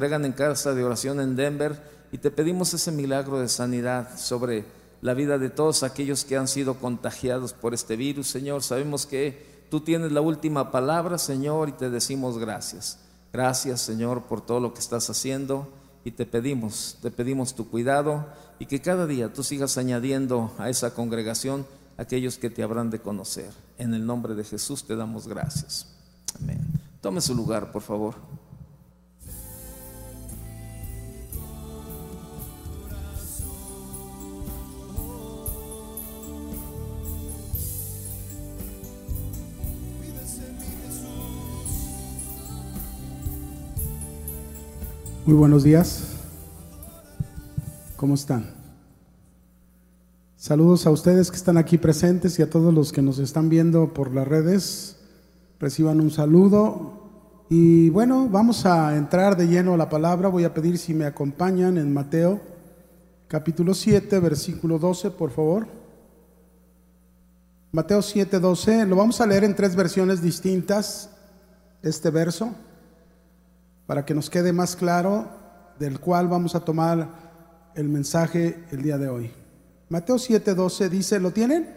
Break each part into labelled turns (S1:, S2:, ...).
S1: congregan en casa de oración en Denver y te pedimos ese milagro de sanidad sobre la vida de todos aquellos que han sido contagiados por este virus, Señor. Sabemos que tú tienes la última palabra, Señor, y te decimos gracias. Gracias, Señor, por todo lo que estás haciendo y te pedimos, te pedimos tu cuidado y que cada día tú sigas añadiendo a esa congregación aquellos que te habrán de conocer. En el nombre de Jesús te damos gracias. Amén. Tome su lugar, por favor.
S2: Muy buenos días. ¿Cómo están? Saludos a ustedes que están aquí presentes y a todos los que nos están viendo por las redes. Reciban un saludo. Y bueno, vamos a entrar de lleno a la palabra. Voy a pedir si me acompañan en Mateo capítulo 7, versículo 12, por favor. Mateo 7, 12. Lo vamos a leer en tres versiones distintas, este verso para que nos quede más claro del cual vamos a tomar el mensaje el día de hoy. Mateo 7:12 dice, ¿lo tienen?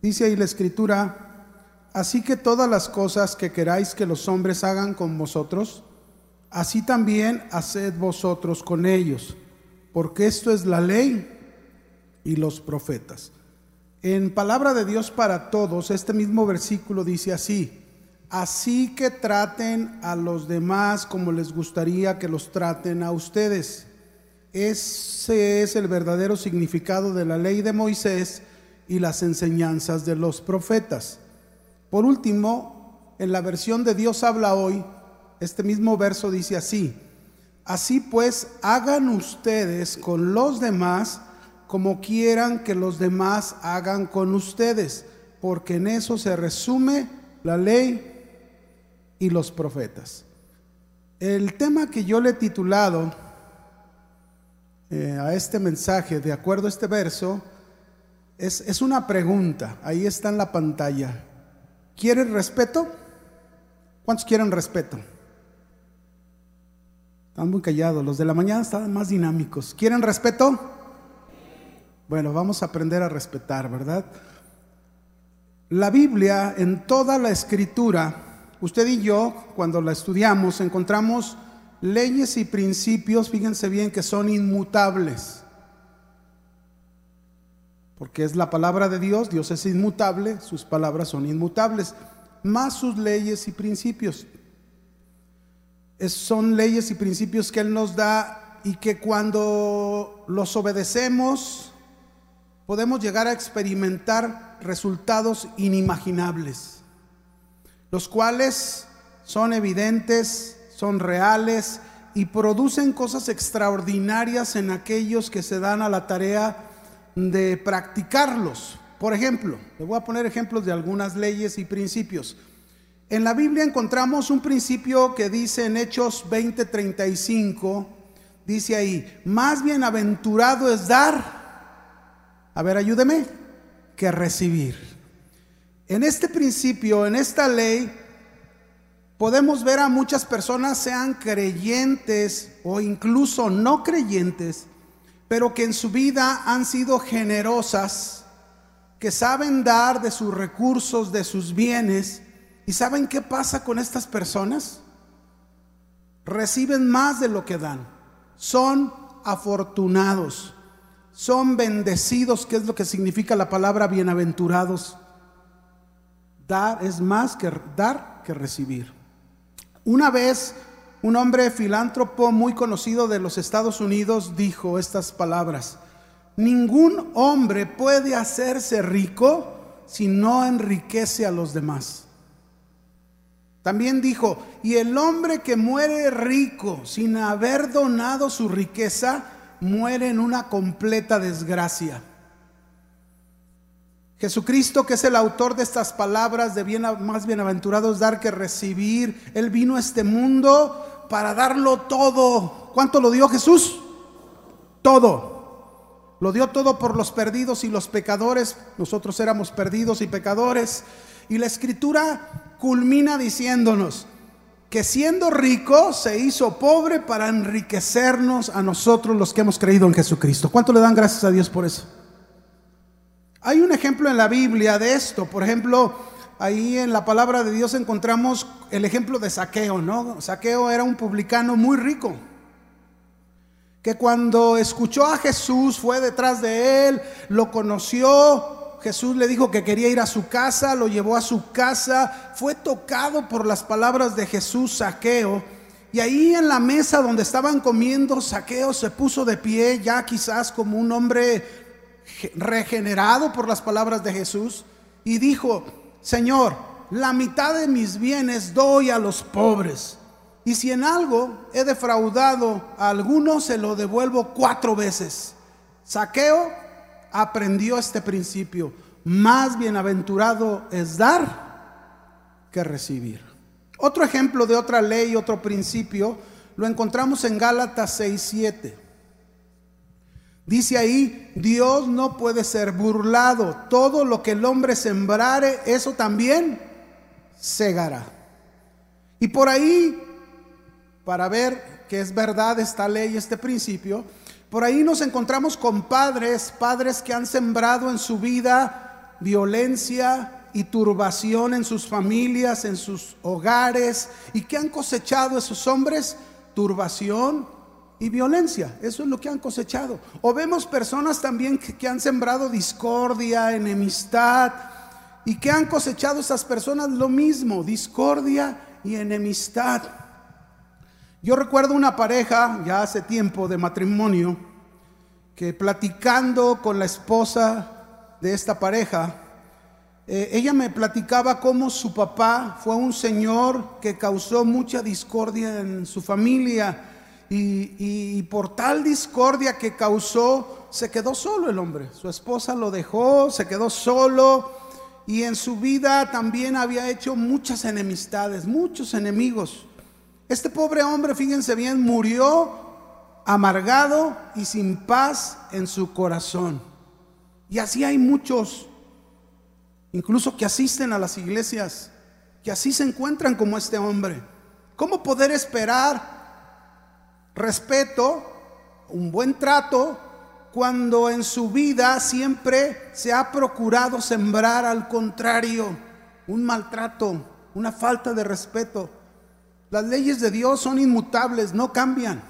S2: Dice ahí la escritura, así que todas las cosas que queráis que los hombres hagan con vosotros, así también haced vosotros con ellos, porque esto es la ley y los profetas. En palabra de Dios para todos, este mismo versículo dice así, Así que traten a los demás como les gustaría que los traten a ustedes. Ese es el verdadero significado de la ley de Moisés y las enseñanzas de los profetas. Por último, en la versión de Dios habla hoy, este mismo verso dice así, así pues hagan ustedes con los demás como quieran que los demás hagan con ustedes, porque en eso se resume la ley y los profetas. El tema que yo le he titulado eh, a este mensaje, de acuerdo a este verso, es, es una pregunta. Ahí está en la pantalla. ¿Quieren respeto? ¿Cuántos quieren respeto? Están muy callados. Los de la mañana están más dinámicos. ¿Quieren respeto? Bueno, vamos a aprender a respetar, ¿verdad? La Biblia en toda la escritura Usted y yo, cuando la estudiamos, encontramos leyes y principios, fíjense bien, que son inmutables. Porque es la palabra de Dios, Dios es inmutable, sus palabras son inmutables, más sus leyes y principios. son leyes y principios que Él nos da y que cuando los obedecemos podemos llegar a experimentar resultados inimaginables los cuales son evidentes, son reales y producen cosas extraordinarias en aquellos que se dan a la tarea de practicarlos. Por ejemplo, le voy a poner ejemplos de algunas leyes y principios. En la Biblia encontramos un principio que dice en Hechos 20:35, dice ahí, más bienaventurado es dar, a ver, ayúdeme, que recibir. En este principio, en esta ley, podemos ver a muchas personas, sean creyentes o incluso no creyentes, pero que en su vida han sido generosas, que saben dar de sus recursos, de sus bienes. ¿Y saben qué pasa con estas personas? Reciben más de lo que dan. Son afortunados, son bendecidos, que es lo que significa la palabra bienaventurados. Dar es más que dar que recibir. Una vez un hombre filántropo muy conocido de los Estados Unidos dijo estas palabras, ningún hombre puede hacerse rico si no enriquece a los demás. También dijo, y el hombre que muere rico sin haber donado su riqueza, muere en una completa desgracia. Jesucristo, que es el autor de estas palabras de bien, más bienaventurados dar que recibir, Él vino a este mundo para darlo todo. ¿Cuánto lo dio Jesús? Todo. Lo dio todo por los perdidos y los pecadores. Nosotros éramos perdidos y pecadores. Y la escritura culmina diciéndonos, que siendo rico se hizo pobre para enriquecernos a nosotros los que hemos creído en Jesucristo. ¿Cuánto le dan gracias a Dios por eso? Hay un ejemplo en la Biblia de esto. Por ejemplo, ahí en la palabra de Dios encontramos el ejemplo de Saqueo, ¿no? Saqueo era un publicano muy rico, que cuando escuchó a Jesús fue detrás de él, lo conoció, Jesús le dijo que quería ir a su casa, lo llevó a su casa, fue tocado por las palabras de Jesús, Saqueo. Y ahí en la mesa donde estaban comiendo, Saqueo se puso de pie, ya quizás como un hombre regenerado por las palabras de Jesús, y dijo, Señor, la mitad de mis bienes doy a los pobres. Y si en algo he defraudado a alguno, se lo devuelvo cuatro veces. Saqueo aprendió este principio. Más bienaventurado es dar que recibir. Otro ejemplo de otra ley, otro principio, lo encontramos en Gálatas 6:7. Dice ahí, Dios no puede ser burlado. Todo lo que el hombre sembrare, eso también segará. Y por ahí, para ver que es verdad esta ley, este principio, por ahí nos encontramos con padres, padres que han sembrado en su vida violencia y turbación en sus familias, en sus hogares, y que han cosechado esos hombres turbación y violencia. Eso es lo que han cosechado. O vemos personas también que, han sembrado discordia, enemistad, y que han cosechado esas personas lo mismo, discordia y enemistad. Yo recuerdo una pareja, ya hace tiempo de matrimonio, que platicando con la esposa de esta pareja, eh, ella me platicaba cómo su papá fue un señor que causó mucha discordia en su familia y, por tal discordia que causó, se quedó solo el hombre. Su esposa lo dejó, se quedó solo y en su vida también había hecho muchas enemistades, muchos enemigos. Este pobre hombre, fíjense bien, murió amargado y sin paz en su corazón. Y así hay muchos, incluso que asisten a las iglesias, que así se encuentran como este hombre. ¿Cómo poder esperar respeto, un buen trato, cuando en su vida siempre se ha procurado sembrar al contrario un maltrato, una falta de respeto? Las leyes de Dios son inmutables, no cambian.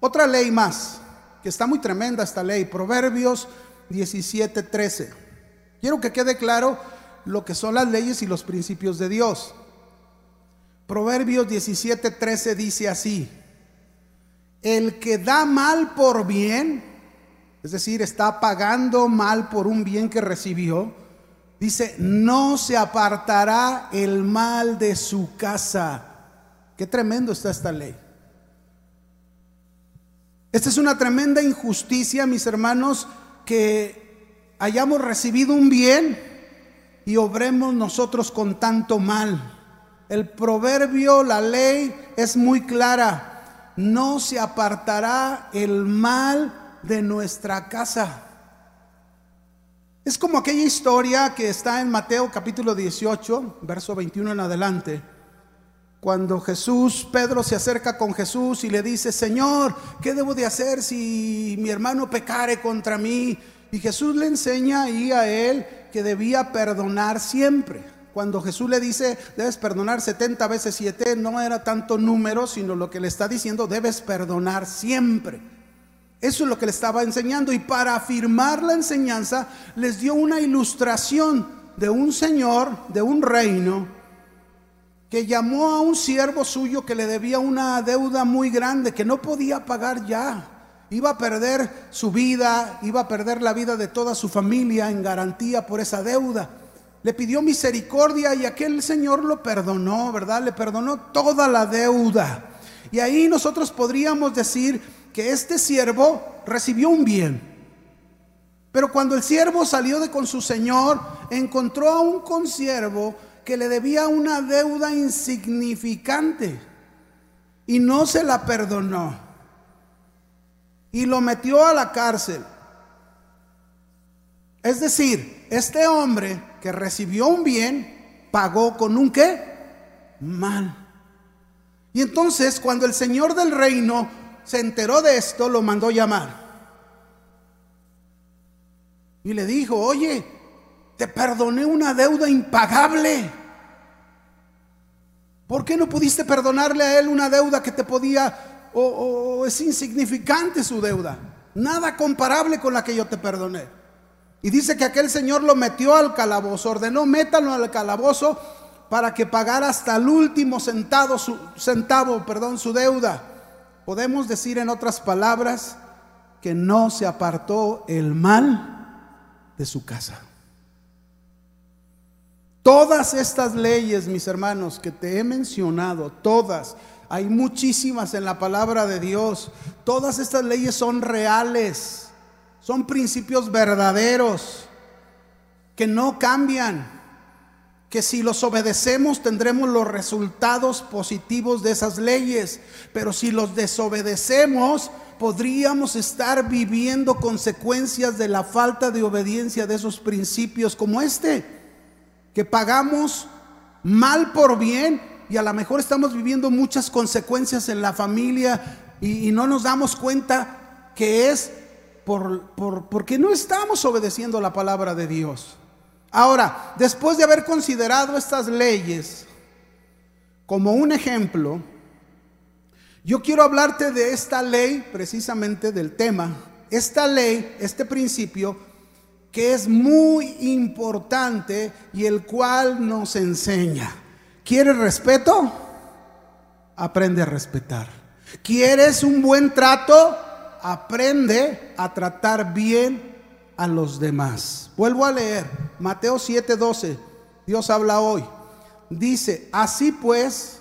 S2: Otra ley más, que está muy tremenda esta ley, Proverbios 17:13. Quiero que quede claro lo que son las leyes y los principios de Dios. Proverbios 17:13 dice así: El que da mal por bien, es decir, está pagando mal por un bien que recibió, dice, no se apartará el mal de su casa Qué tremendo está esta ley. Esta es una tremenda injusticia, mis hermanos, que hayamos recibido un bien y obremos nosotros con tanto mal. El proverbio, la ley es muy clara. No se apartará el mal de nuestra casa. Es como aquella historia que está en Mateo capítulo 18, verso 21 en adelante cuando Jesús, Pedro se acerca con Jesús y le dice, Señor, ¿qué debo de hacer si mi hermano pecare contra mí? Y Jesús le enseña ahí a él que debía perdonar siempre. Cuando Jesús le dice, debes perdonar 70 veces 7, no era tanto número, sino lo que le está diciendo, debes perdonar siempre. Eso es lo que le estaba enseñando. Y para afirmar la enseñanza, les dio una ilustración de un señor, de un reino, que llamó a un siervo suyo que le debía una deuda muy grande, que no podía pagar ya. Iba a perder su vida, iba a perder la vida de toda su familia en garantía por esa deuda. Le pidió misericordia y aquel Señor lo perdonó, ¿verdad? Le perdonó toda la deuda. Y ahí nosotros podríamos decir que este siervo recibió un bien. Pero cuando el siervo salió de con su Señor, encontró a un consiervo que le debía una deuda insignificante y no se la perdonó y lo metió a la cárcel. Es decir, este hombre que recibió un bien pagó con un qué? Mal. Y entonces cuando el señor del reino se enteró de esto, lo mandó llamar. Y le dijo, oye, te perdoné una deuda impagable. ¿Por qué no pudiste perdonarle a él una deuda que te podía, o, es insignificante su deuda? Nada comparable con la que yo te perdoné. Y dice que aquel señor lo metió al calabozo, ordenó, métalo al calabozo para que pagara hasta el último centavo, su, centavo, perdón, su deuda. Podemos decir en otras palabras que no se apartó el mal de su casa. Todas estas leyes, mis hermanos, que te he mencionado, todas, hay muchísimas en la palabra de Dios, todas estas leyes son reales, son principios verdaderos, que no cambian, que si los obedecemos tendremos los resultados positivos de esas leyes, pero si los desobedecemos podríamos estar viviendo consecuencias de la falta de obediencia de esos principios como este, que pagamos mal por bien y a lo mejor estamos viviendo muchas consecuencias en la familia y, no nos damos cuenta que es por, por, porque no estamos obedeciendo la palabra de Dios. Ahora, después de haber considerado estas leyes como un ejemplo, yo quiero hablarte de esta ley, precisamente del tema, esta ley, este principio, que es muy importante y el cual nos enseña. ¿Quieres respeto? Aprende a respetar. ¿Quieres un buen trato? Aprende a tratar bien a los demás. Vuelvo a leer Mateo 7:12. Dios habla hoy. Dice, así pues,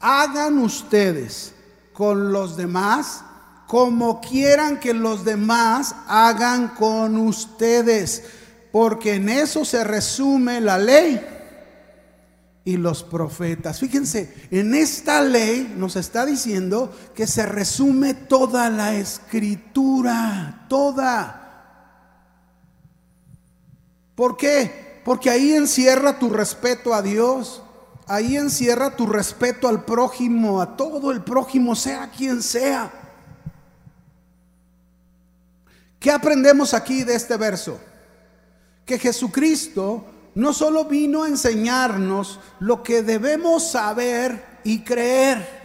S2: hagan ustedes con los demás como quieran que los demás hagan con ustedes, porque en eso se resume la ley y los profetas. Fíjense, en esta ley nos está diciendo que se resume toda la escritura, toda. ¿Por qué? Porque ahí encierra tu respeto a Dios, Ahí encierra tu respeto al prójimo, a todo el prójimo, sea quien sea. ¿Qué aprendemos aquí de este verso? Que Jesucristo no solo vino a enseñarnos lo que debemos saber y creer,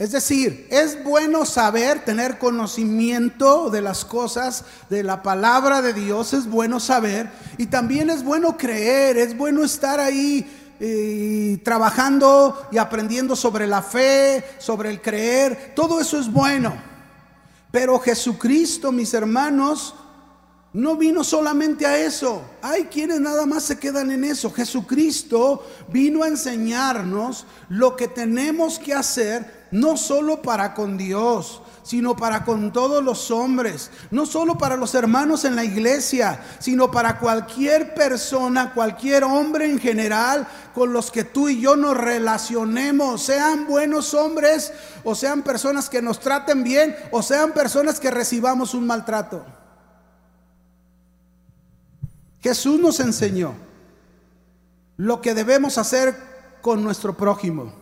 S2: es decir, es bueno saber, tener conocimiento de las cosas, de la palabra de Dios, es bueno saber. Y también es bueno creer, es bueno estar ahí eh, trabajando y aprendiendo sobre la fe, sobre el creer. Todo eso es bueno. Pero Jesucristo, mis hermanos, no vino solamente a eso. Hay quienes nada más se quedan en eso. Jesucristo vino a enseñarnos lo que tenemos que hacer no solo para con Dios, sino para con todos los hombres, no solo para los hermanos en la iglesia, sino para cualquier persona, cualquier hombre en general con los que tú y yo nos relacionemos, sean buenos hombres o sean personas que nos traten bien o sean personas que recibamos un maltrato. Jesús nos enseñó lo que debemos hacer con nuestro prójimo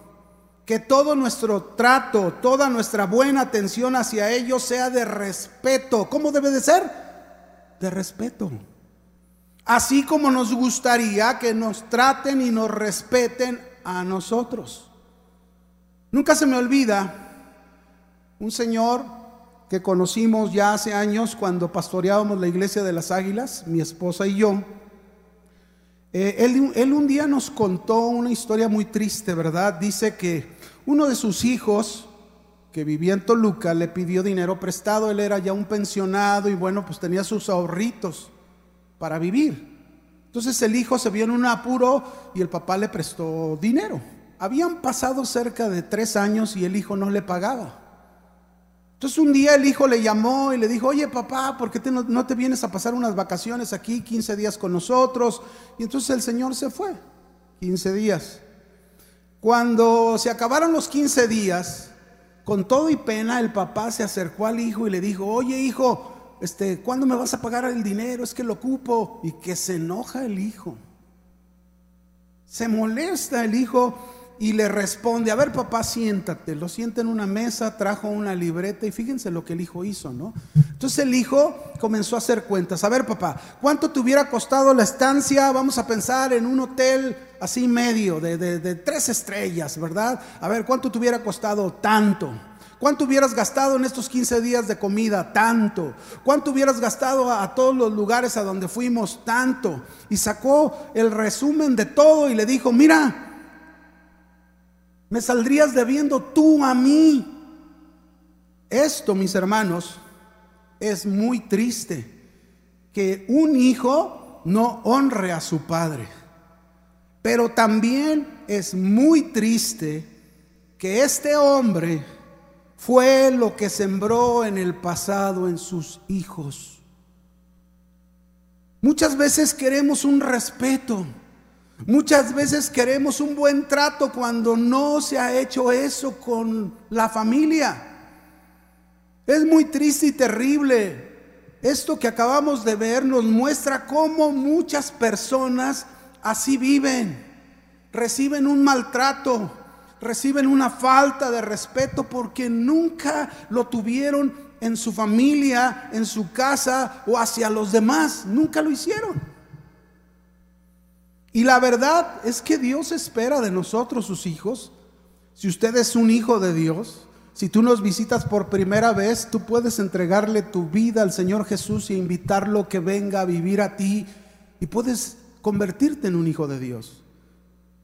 S2: que todo nuestro trato, toda nuestra buena atención hacia ellos sea de respeto. ¿Cómo debe de ser? De respeto. Así como nos gustaría que nos traten y nos respeten a nosotros. Nunca se me olvida un señor que conocimos ya hace años cuando pastoreábamos la iglesia de las águilas, mi esposa y yo. Eh, él, él un día nos contó una historia muy triste, ¿verdad? Dice que uno de sus hijos, que vivía en Toluca, le pidió dinero prestado. Él era ya un pensionado y bueno, pues tenía sus ahorritos para vivir. Entonces el hijo se vio en un apuro y el papá le prestó dinero. Habían pasado cerca de tres años y el hijo no le pagaba. Entonces un día el hijo le llamó y le dijo, oye papá, ¿por qué no, no, te vienes a pasar unas vacaciones aquí, 15 días con nosotros? Y entonces el señor se fue, 15 días. Cuando se acabaron los 15 días, con todo y pena, el papá se acercó al hijo y le dijo, oye hijo, este, ¿cuándo me vas a pagar el dinero? Es que lo ocupo. Y que se enoja el hijo. Se molesta el hijo y le responde, a ver papá, siéntate, lo sienta en una mesa, trajo una libreta y fíjense lo que el hijo hizo, ¿no? Entonces el hijo comenzó a hacer cuentas, a ver papá, ¿cuánto te hubiera costado la estancia? Vamos a pensar en un hotel así medio, de, de tres estrellas, ¿verdad? A ver, ¿cuánto te hubiera costado tanto? ¿Cuánto hubieras gastado en estos 15 días de comida? Tanto. ¿Cuánto hubieras gastado a, todos los lugares a donde fuimos? Tanto. Y sacó el resumen de todo y le dijo, mira, me saldrías debiendo tú a mí. Esto, mis hermanos, es muy triste. Que un hijo no honre a su padre. Pero también es muy triste que este hombre fue lo que sembró en el pasado en sus hijos. Muchas veces queremos un respeto, muchas veces queremos un buen trato cuando no se ha hecho eso con la familia. Es muy triste y terrible. Esto que acabamos de ver nos muestra cómo muchas personas así viven, reciben un maltrato, reciben una falta de respeto porque nunca lo tuvieron en su familia, en su casa o hacia los demás. Nunca lo hicieron. Y la verdad es que Dios espera de nosotros, sus hijos. Si usted es un hijo de Dios, si tú nos visitas por primera vez, tú puedes entregarle tu vida al Señor Jesús y invitarlo que venga a vivir a ti y puedes convertirte en un hijo de Dios.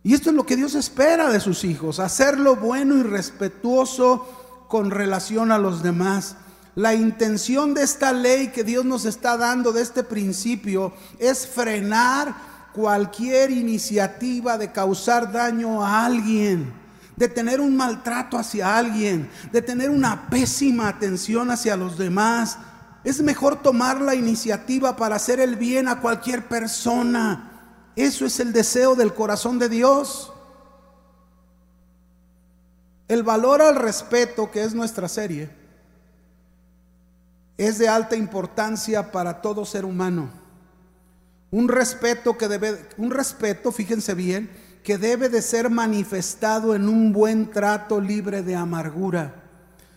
S2: Y esto es lo que Dios espera de sus hijos, hacerlo bueno y respetuoso con relación a los demás. La intención de esta ley que Dios nos está dando, de este principio, es frenar cualquier iniciativa de causar daño a alguien, de tener un maltrato hacia alguien, de tener una pésima atención hacia los demás. Es mejor tomar la iniciativa para hacer el bien a cualquier persona eso es el deseo del corazón de Dios. El valor al respeto, que es nuestra serie, es de alta importancia para todo ser humano. Un respeto que debe, un respeto, fíjense bien, que debe de ser manifestado en un buen trato libre de amargura.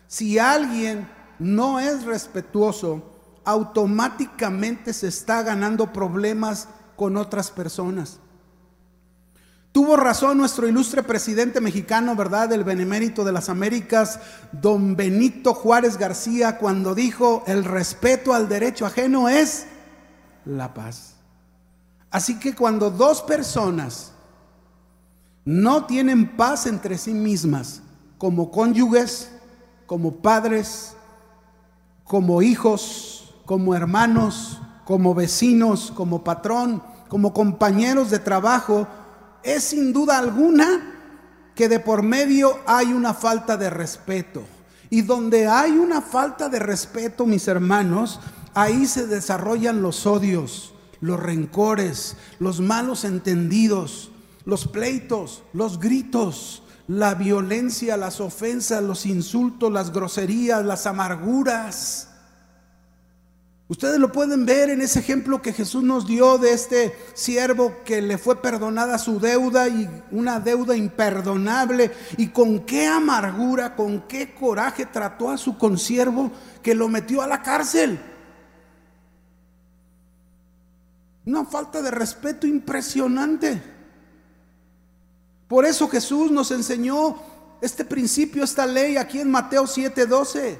S2: Si alguien no es respetuoso, automáticamente se está ganando problemas con otras personas. Tuvo razón nuestro ilustre presidente mexicano, ¿verdad? El benemérito de las Américas, don Benito Juárez García, cuando dijo, el respeto al derecho ajeno es la paz. Así que cuando dos personas no tienen paz entre sí mismas, como cónyuges, como padres, como hijos, como hermanos, como vecinos, como patrón, como compañeros de trabajo, es sin duda alguna que de por medio hay una falta de respeto. Y donde hay una falta de respeto, mis hermanos, ahí se desarrollan los odios, los rencores, los malos entendidos, los pleitos, los gritos, la violencia, las ofensas, los insultos, las groserías, las amarguras. Ustedes lo pueden ver en ese ejemplo que Jesús nos dio de este siervo que le fue perdonada su deuda y una deuda imperdonable y con qué amargura, con qué coraje trató a su consiervo que lo metió a la cárcel. Una falta de respeto impresionante. Por eso Jesús nos enseñó este principio, esta ley aquí en Mateo 7:12.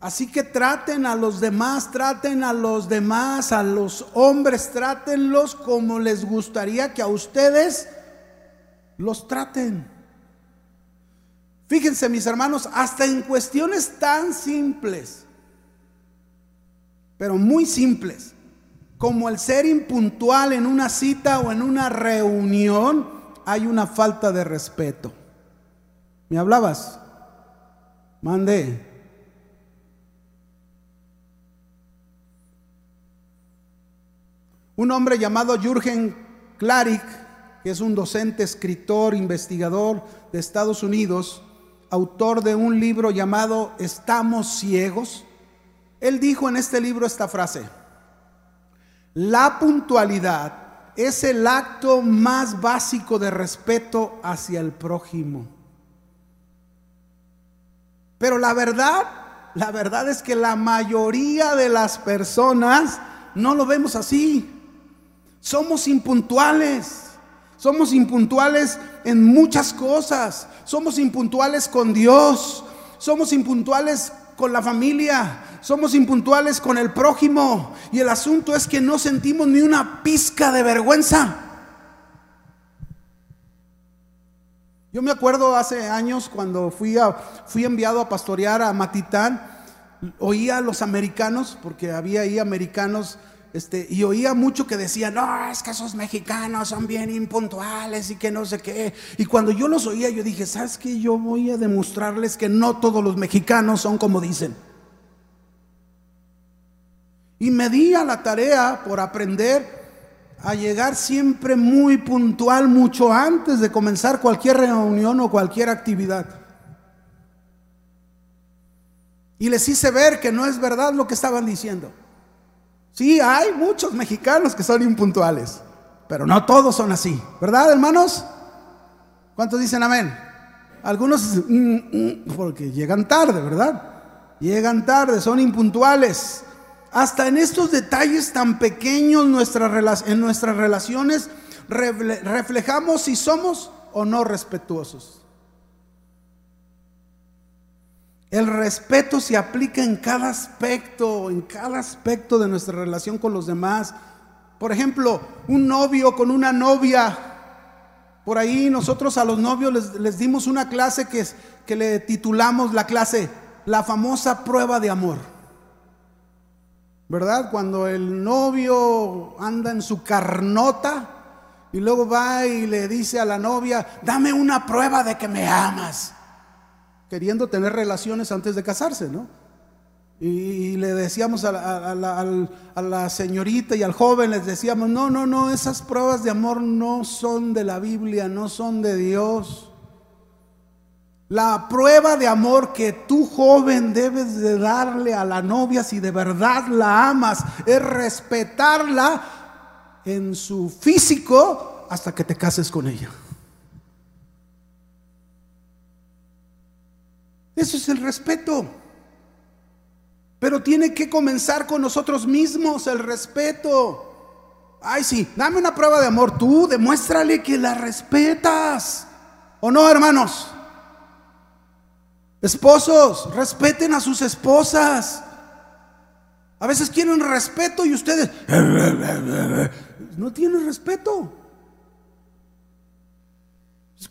S2: Así que traten a los demás, traten a los demás, a los hombres, trátenlos como les gustaría que a ustedes los traten. Fíjense mis hermanos, hasta en cuestiones tan simples, pero muy simples, como el ser impuntual en una cita o en una reunión, hay una falta de respeto. ¿Me hablabas? Mande. Un hombre llamado Jürgen Klarik, que es un docente, escritor, investigador de Estados Unidos, autor de un libro llamado Estamos ciegos, él dijo en este libro esta frase, la puntualidad es el acto más básico de respeto hacia el prójimo. Pero la verdad, la verdad es que la mayoría de las personas no lo vemos así. Somos impuntuales. Somos impuntuales en muchas cosas. Somos impuntuales con Dios. Somos impuntuales con la familia. Somos impuntuales con el prójimo. Y el asunto es que no sentimos ni una pizca de vergüenza. Yo me acuerdo hace años cuando fui, a, fui enviado a pastorear a Matitán, oía a los americanos, porque había ahí americanos este, y oía mucho que decían, no, es que esos mexicanos son bien impuntuales y que no sé qué. Y cuando yo los oía, yo dije, ¿sabes qué? Yo voy a demostrarles que no todos los mexicanos son como dicen. Y me di a la tarea por aprender a llegar siempre muy puntual, mucho antes de comenzar cualquier reunión o cualquier actividad. Y les hice ver que no es verdad lo que estaban diciendo. Sí, hay muchos mexicanos que son impuntuales, pero no todos son así, ¿verdad, hermanos? ¿Cuántos dicen amén? Algunos, mm, mm, porque llegan tarde, ¿verdad? Llegan tarde, son impuntuales. Hasta en estos detalles tan pequeños en nuestras relaciones reflejamos si somos o no respetuosos. El respeto se aplica en cada aspecto, en cada aspecto de nuestra relación con los demás. Por ejemplo, un novio con una novia. Por ahí nosotros a los novios les, dimos una clase que, que le titulamos la clase La famosa prueba de amor. ¿Verdad? Cuando el novio anda en su carnota y luego va y le dice a la novia, dame una prueba de que me amas queriendo tener relaciones antes de casarse, ¿no? Y, le decíamos a la, señorita y al joven, les decíamos, no, no, no, esas pruebas de amor no son de la Biblia, no son de Dios. La prueba de amor que tú joven debes de darle a la novia si de verdad la amas es respetarla en su físico hasta que te cases con ella. Eso es el respeto. Pero tiene que comenzar con nosotros mismos el respeto. Ay, sí, dame una prueba de amor. Tú demuéstrale que la respetas. ¿O no, hermanos? Esposos, respeten a sus esposas. A veces quieren respeto y ustedes no tienen respeto.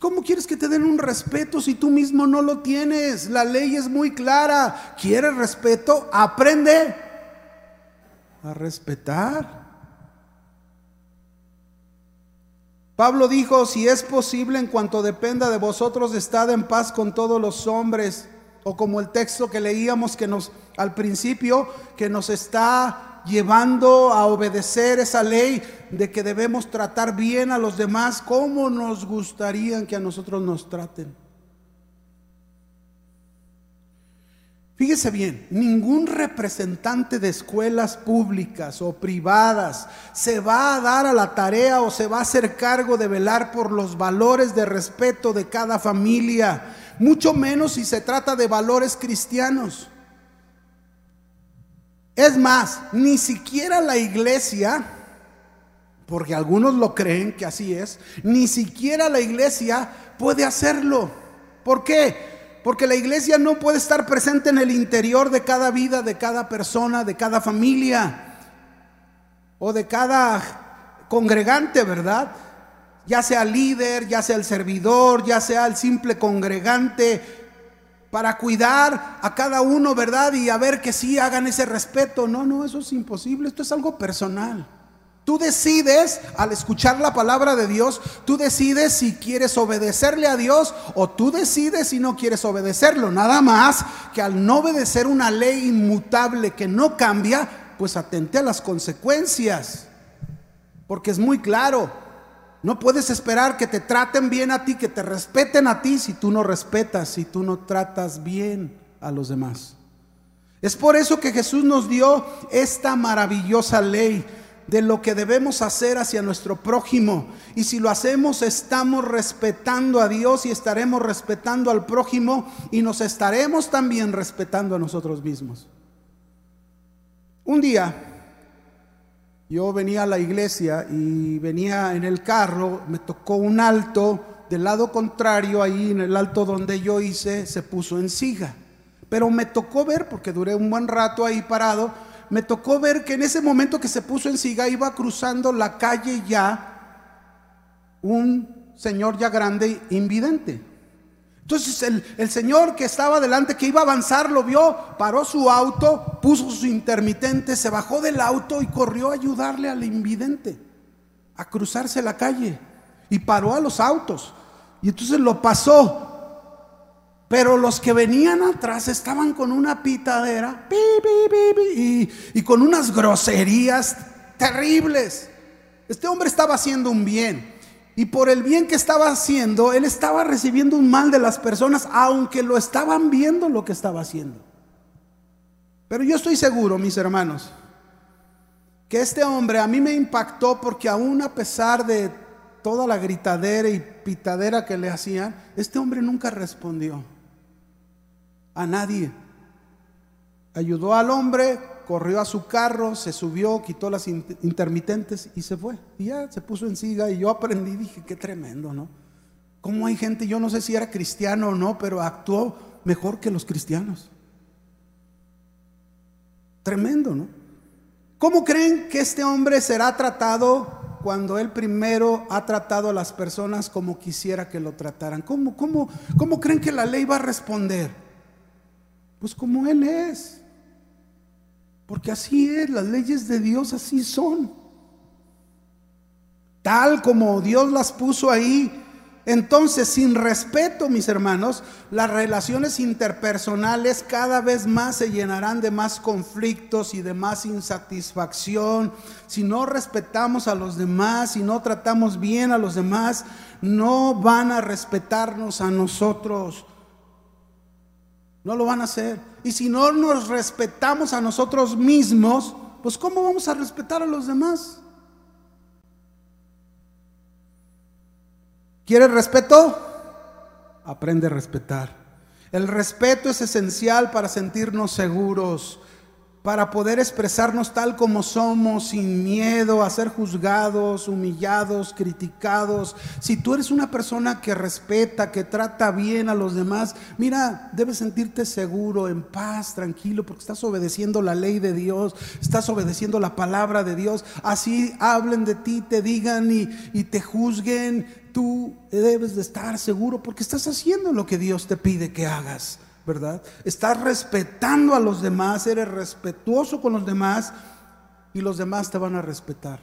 S2: ¿Cómo quieres que te den un respeto si tú mismo no lo tienes? La ley es muy clara. ¿Quieres respeto? Aprende a respetar. Pablo dijo, si es posible en cuanto dependa de vosotros, estad en paz con todos los hombres. O como el texto que leíamos que nos al principio, que nos está llevando a obedecer esa ley de que debemos tratar bien a los demás como nos gustaría que a nosotros nos traten. Fíjese bien, ningún representante de escuelas públicas o privadas se va a dar a la tarea o se va a hacer cargo de velar por los valores de respeto de cada familia, mucho menos si se trata de valores cristianos. Es más, ni siquiera la iglesia, porque algunos lo creen que así es, ni siquiera la iglesia puede hacerlo. ¿Por qué? Porque la iglesia no puede estar presente en el interior de cada vida, de cada persona, de cada familia o de cada congregante, ¿verdad? Ya sea líder, ya sea el servidor, ya sea el simple congregante, para cuidar a cada uno, ¿verdad? Y a ver que sí hagan ese respeto. No, no, eso es imposible, esto es algo personal. Tú decides, al escuchar la palabra de Dios, tú decides si quieres obedecerle a Dios o tú decides si no quieres obedecerlo. Nada más que al no obedecer una ley inmutable que no cambia, pues atente a las consecuencias. Porque es muy claro, no puedes esperar que te traten bien a ti, que te respeten a ti si tú no respetas, si tú no tratas bien a los demás. Es por eso que Jesús nos dio esta maravillosa ley. de lo que debemos hacer hacia nuestro prójimo. Y si lo hacemos, estamos respetando a Dios y estaremos respetando al prójimo y nos estaremos también respetando a nosotros mismos. Un día yo venía a la iglesia y venía en el carro, me tocó un alto del lado contrario, ahí en el alto donde yo hice, se puso en siga. Pero me tocó ver, porque duré un buen rato ahí parado, me tocó ver que en ese momento que se puso en siga iba cruzando la calle ya un señor ya grande invidente. Entonces el, señor que estaba delante, que iba a avanzar, lo vio, paró su auto, puso su intermitente, se bajó del auto y corrió a ayudarle al invidente a cruzarse la calle. Y paró a los autos. Y entonces lo pasó. Pero los que venían atrás estaban con una pitadera y con unas groserías terribles. Este hombre estaba haciendo un bien. Y por el bien que estaba haciendo, él estaba recibiendo un mal de las personas, aunque lo estaban viendo lo que estaba haciendo. Pero yo estoy seguro, mis hermanos, que este hombre a mí me impactó porque aún a pesar de toda la gritadera y pitadera que le hacían, este hombre nunca respondió a nadie. Ayudó al hombre, corrió a su carro, se subió, quitó las intermitentes y se fue. Y ya se puso en siga y yo aprendí, dije, qué tremendo, ¿no? ¿Cómo hay gente, yo no sé si era cristiano o no, pero actuó mejor que los cristianos? Tremendo, ¿no? ¿Cómo creen que este hombre será tratado cuando él primero ha tratado a las personas como quisiera que lo trataran? ¿Cómo, cómo, cómo creen que la ley va a responder? Pues como Él es. Porque así es, las leyes de Dios así son. Tal como Dios las puso ahí. Entonces, sin respeto, mis hermanos, las relaciones interpersonales cada vez más se llenarán de más conflictos y de más insatisfacción. Si no respetamos a los demás, si no tratamos bien a los demás, no van a respetarnos a nosotros. No lo van a hacer. Y si no nos respetamos a nosotros mismos, pues ¿cómo vamos a respetar a los demás? ¿Quieres respeto? Aprende a respetar. El respeto es esencial para sentirnos seguros, para poder expresarnos tal como somos, sin miedo a ser juzgados, humillados, criticados. Si tú eres una persona que respeta, que trata bien a los demás, mira, debes sentirte seguro, en paz, tranquilo, porque estás obedeciendo la ley de Dios, estás obedeciendo la palabra de Dios. Así hablen de ti, te digan y, y te juzguen, tú debes de estar seguro porque estás haciendo lo que Dios te pide que hagas. ¿Verdad? Estás respetando a los demás, eres respetuoso con los demás y los demás te van a respetar.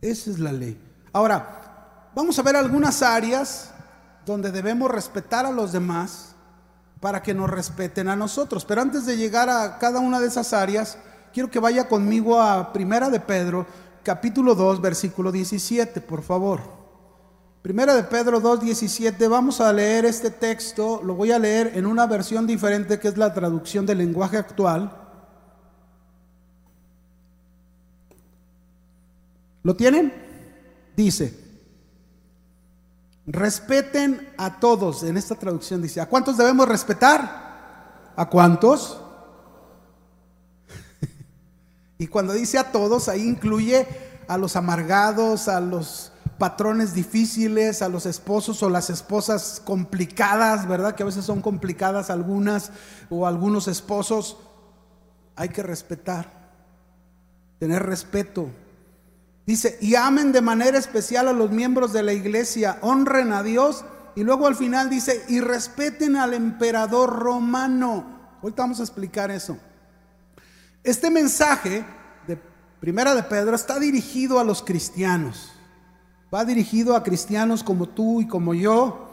S2: Esa es la ley. Ahora, vamos a ver algunas áreas donde debemos respetar a los demás para que nos respeten a nosotros. Pero antes de llegar a cada una de esas áreas, quiero que vaya conmigo a Primera de Pedro, capítulo 2, versículo 17, por favor. Primera de Pedro 2.17, vamos a leer este texto, lo voy a leer en una versión diferente que es la traducción del lenguaje actual. ¿Lo tienen? Dice, respeten a todos, en esta traducción dice, ¿a cuántos debemos respetar? ¿A cuántos? y cuando dice a todos, ahí incluye a los amargados, a los patrones difíciles, a los esposos o las esposas complicadas, ¿verdad? Que a veces son complicadas algunas o algunos esposos. Hay que respetar, tener respeto. Dice, y amen de manera especial a los miembros de la iglesia, honren a Dios. Y luego al final dice, y respeten al emperador romano. Ahorita vamos a explicar eso. Este mensaje de Primera de Pedro está dirigido a los cristianos. Va dirigido a cristianos como tú y como yo,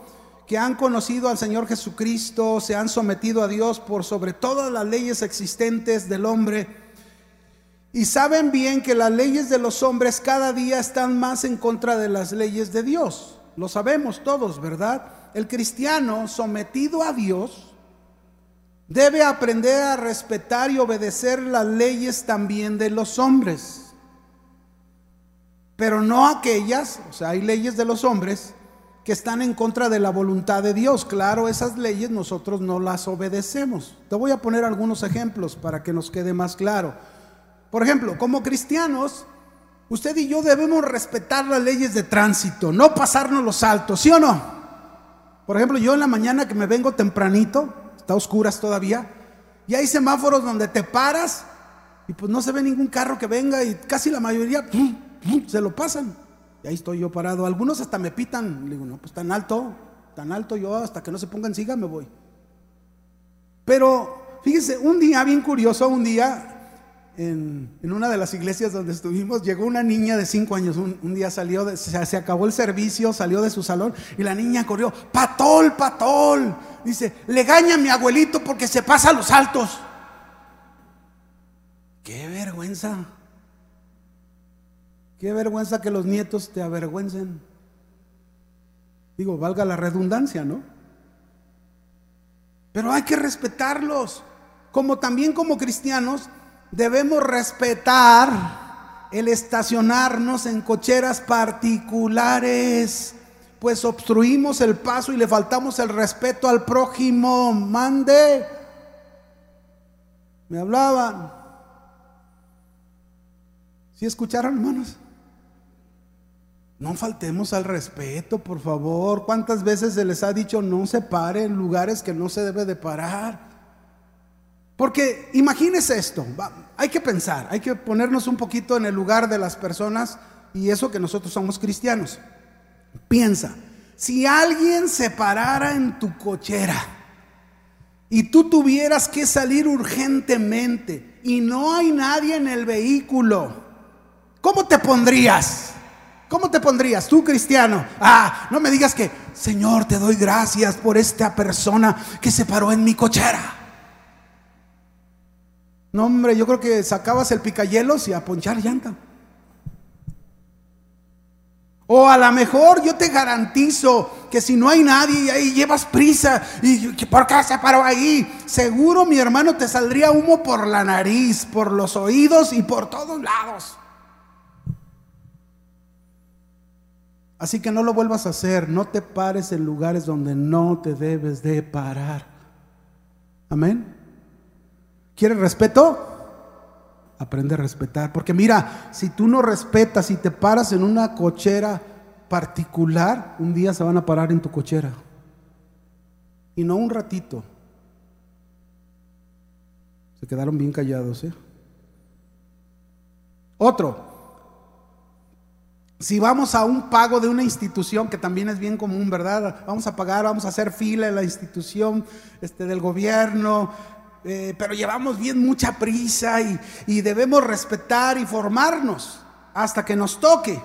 S2: que han conocido al Señor Jesucristo, se han sometido a Dios por sobre todas las leyes existentes del hombre. Y saben bien que las leyes de los hombres cada día están más en contra de las leyes de Dios. Lo sabemos todos, ¿verdad? El cristiano sometido a Dios debe aprender a respetar y obedecer las leyes también de los hombres. Pero no aquellas, o sea, hay leyes de los hombres que están en contra de la voluntad de Dios. Claro, esas leyes nosotros no las obedecemos. Te voy a poner algunos ejemplos para que nos quede más claro. Por ejemplo, como cristianos, usted y yo debemos respetar las leyes de tránsito, no pasarnos los saltos, ¿sí o no? Por ejemplo, yo en la mañana que me vengo tempranito, está oscuras todavía, y hay semáforos donde te paras y pues no se ve ningún carro que venga y casi la mayoría se lo pasan. Y ahí estoy yo parado. Algunos hasta me pitan. Le digo, no, pues tan alto, tan alto yo, hasta que no se pongan siga me voy. Pero fíjese, un día bien curioso, un día en, una de las iglesias donde estuvimos, llegó una niña de cinco años. Un, día salió, se, se, acabó el servicio, salió de su salón y la niña corrió, patol, patol. Dice, le gaña a mi abuelito porque se pasa a los altos. Qué vergüenza. Qué vergüenza que los nietos te avergüencen. Digo, valga la redundancia, ¿no? Pero hay que respetarlos. Como también como cristianos debemos respetar el estacionarnos en cocheras particulares, pues obstruimos el paso y le faltamos el respeto al prójimo. Mande. Me hablaban. ¿Sí escucharon, hermanos? No faltemos al respeto, por favor. ¿Cuántas veces se les ha dicho no se pare en lugares que no se debe de parar? Porque imagínese esto, hay que pensar, hay que ponernos un poquito en el lugar de las personas y eso que nosotros somos cristianos. Piensa, si alguien se parara en tu cochera y tú tuvieras que salir urgentemente y no hay nadie en el vehículo, ¿cómo te pondrías? ¿Cómo te pondrías tú, cristiano? Ah, no me digas que, Señor, te doy gracias por esta persona que se paró en mi cochera. No, hombre, yo creo que sacabas el picayelos y a ponchar llanta. O a lo mejor yo te garantizo que si no hay nadie y ahí llevas prisa y ¿por qué se paró ahí? Seguro mi hermano te saldría humo por la nariz, por los oídos y por todos lados. Así que no lo vuelvas a hacer, no te pares en lugares donde no te debes de parar. Amén. ¿Quieres respeto? Aprende a respetar. Porque mira, si tú no respetas y te paras en una cochera particular, un día se van a parar en tu cochera. Y no un ratito. Se quedaron bien callados, ¿eh? Otro, si vamos a un pago de una institución, que también es bien común, ¿verdad? Vamos a pagar, vamos a hacer fila en la institución este, del gobierno, eh, pero llevamos bien mucha prisa y, y debemos respetar y formarnos hasta que nos toque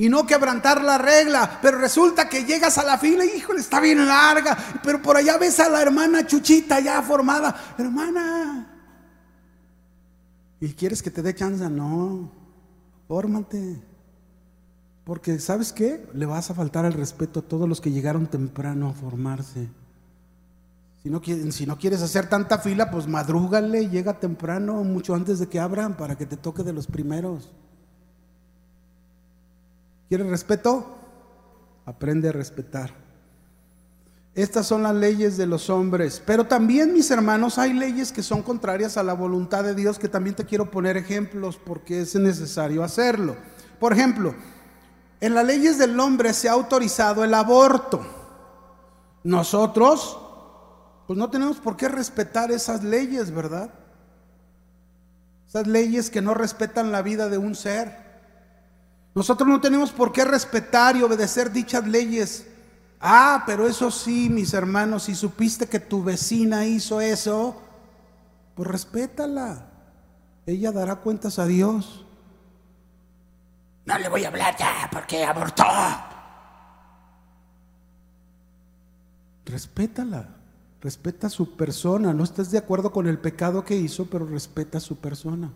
S2: y no quebrantar la regla. Pero resulta que llegas a la fila y, híjole, está bien larga. Pero por allá ves a la hermana Chuchita ya formada. Hermana. ¿Y quieres que te dé chance? No. Fórmate. Porque ¿sabes qué? Le vas a faltar el respeto a todos los que llegaron temprano a formarse. Si no, si no quieres hacer tanta fila, pues madrúgale, llega temprano, mucho antes de que abran, para que te toque de los primeros. ¿Quieres respeto? Aprende a respetar. Estas son las leyes de los hombres. Pero también, mis hermanos, hay leyes que son contrarias a la voluntad de Dios, que también te quiero poner ejemplos porque es necesario hacerlo. Por ejemplo, en las leyes del hombre se ha autorizado el aborto. Nosotros, pues no tenemos por qué respetar esas leyes, ¿verdad? Esas leyes que no respetan la vida de un ser. Nosotros no tenemos por qué respetar y obedecer dichas leyes. Ah, pero eso sí, mis hermanos, si supiste que tu vecina hizo eso, pues respétala. Ella dará cuentas a Dios. No le voy a hablar ya porque abortó. Respétala, respeta su persona. No estás de acuerdo con el pecado que hizo, pero respeta su persona.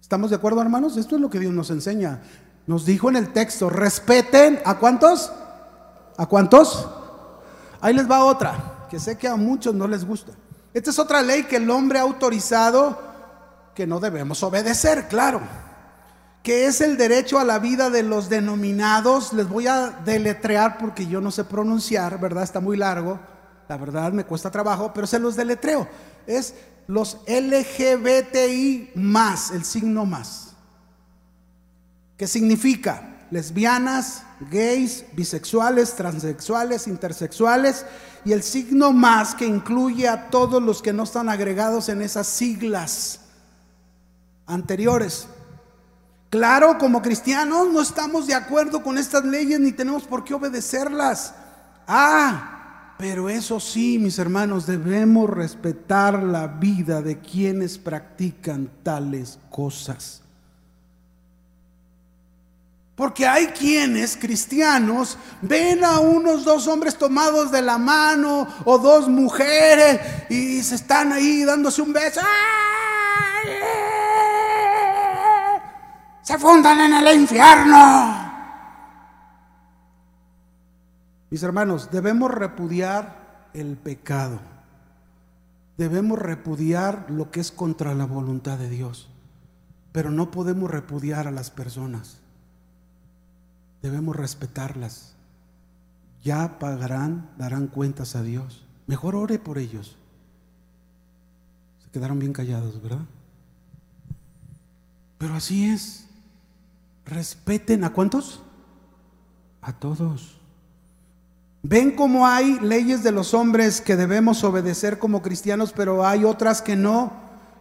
S2: ¿Estamos de acuerdo, hermanos? Esto es lo que Dios nos enseña. Nos dijo en el texto, respeten a cuántos? ¿A cuántos? Ahí les va otra, que sé que a muchos no les gusta. Esta es otra ley que el hombre ha autorizado que no debemos obedecer, claro. Que es el derecho a la vida de los denominados. Les voy a deletrear porque yo no sé pronunciar, ¿verdad? Está muy largo. La verdad me cuesta trabajo, pero se los deletreo. Es los LGBTI más, el signo más. ¿Qué significa? Lesbianas, gays, bisexuales, transexuales, intersexuales y el signo más que incluye a todos los que no están agregados en esas siglas anteriores. Claro, como cristianos no estamos de acuerdo con estas leyes ni tenemos por qué obedecerlas. Ah, pero eso sí, mis hermanos, debemos respetar la vida de quienes practican tales cosas. Porque hay quienes, cristianos, ven a unos dos hombres tomados de la mano o dos mujeres y se están ahí dándose un beso. Se fundan en el infierno. Mis hermanos, debemos repudiar el pecado. Debemos repudiar lo que es contra la voluntad de Dios. Pero no podemos repudiar a las personas. Debemos respetarlas. Ya pagarán, darán cuentas a Dios. Mejor ore por ellos. Se quedaron bien callados, ¿verdad? Pero así es. Respeten a cuántos? A todos. Ven cómo hay leyes de los hombres que debemos obedecer como cristianos, pero hay otras que no.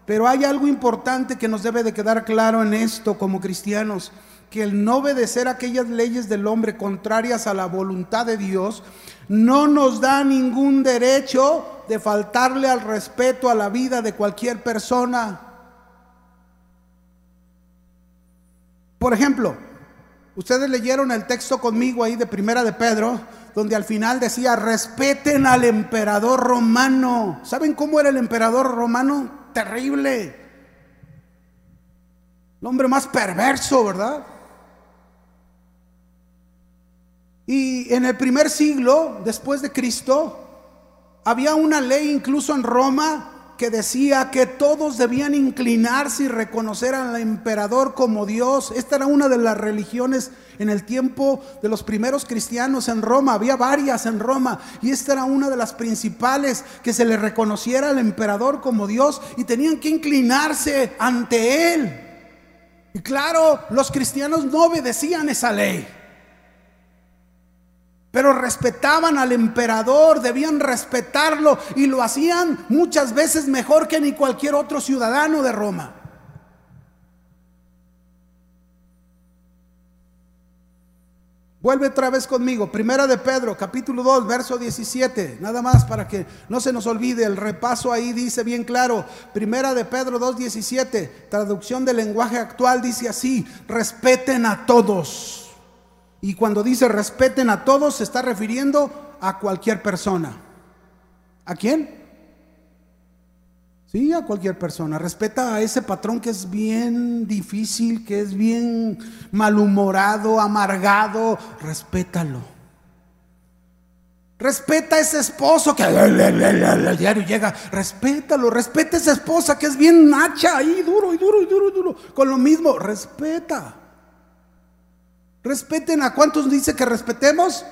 S2: Pero hay algo importante que nos debe de quedar claro en esto como cristianos, que el no obedecer aquellas leyes del hombre contrarias a la voluntad de Dios no nos da ningún derecho de faltarle al respeto a la vida de cualquier persona. Por ejemplo, ustedes leyeron el texto conmigo ahí de Primera de Pedro, donde al final decía, respeten al emperador romano. ¿Saben cómo era el emperador romano? Terrible. El hombre más perverso, ¿verdad? Y en el primer siglo, después de Cristo, había una ley incluso en Roma que decía que todos debían inclinarse y reconocer al emperador como Dios. Esta era una de las religiones en el tiempo de los primeros cristianos en Roma. Había varias en Roma y esta era una de las principales, que se le reconociera al emperador como Dios y tenían que inclinarse ante él. Y claro, los cristianos no obedecían esa ley pero respetaban al emperador, debían respetarlo y lo hacían muchas veces mejor que ni cualquier otro ciudadano de Roma. Vuelve otra vez conmigo, Primera de Pedro, capítulo 2, verso 17, nada más para que no se nos olvide, el repaso ahí dice bien claro, Primera de Pedro 2, 17, traducción del lenguaje actual dice así, respeten a todos y cuando dice respeten a todos, se está refiriendo a cualquier persona. ¿A quién? Sí, a cualquier persona. Respeta a ese patrón que es bien difícil, que es bien malhumorado, amargado. Respétalo. Respeta a ese esposo que al diario llega. Respétalo. Respeta a esa esposa que es bien nacha ahí, duro y duro y duro y duro. Con lo mismo, respeta. Respeten a cuántos dice que respetemos.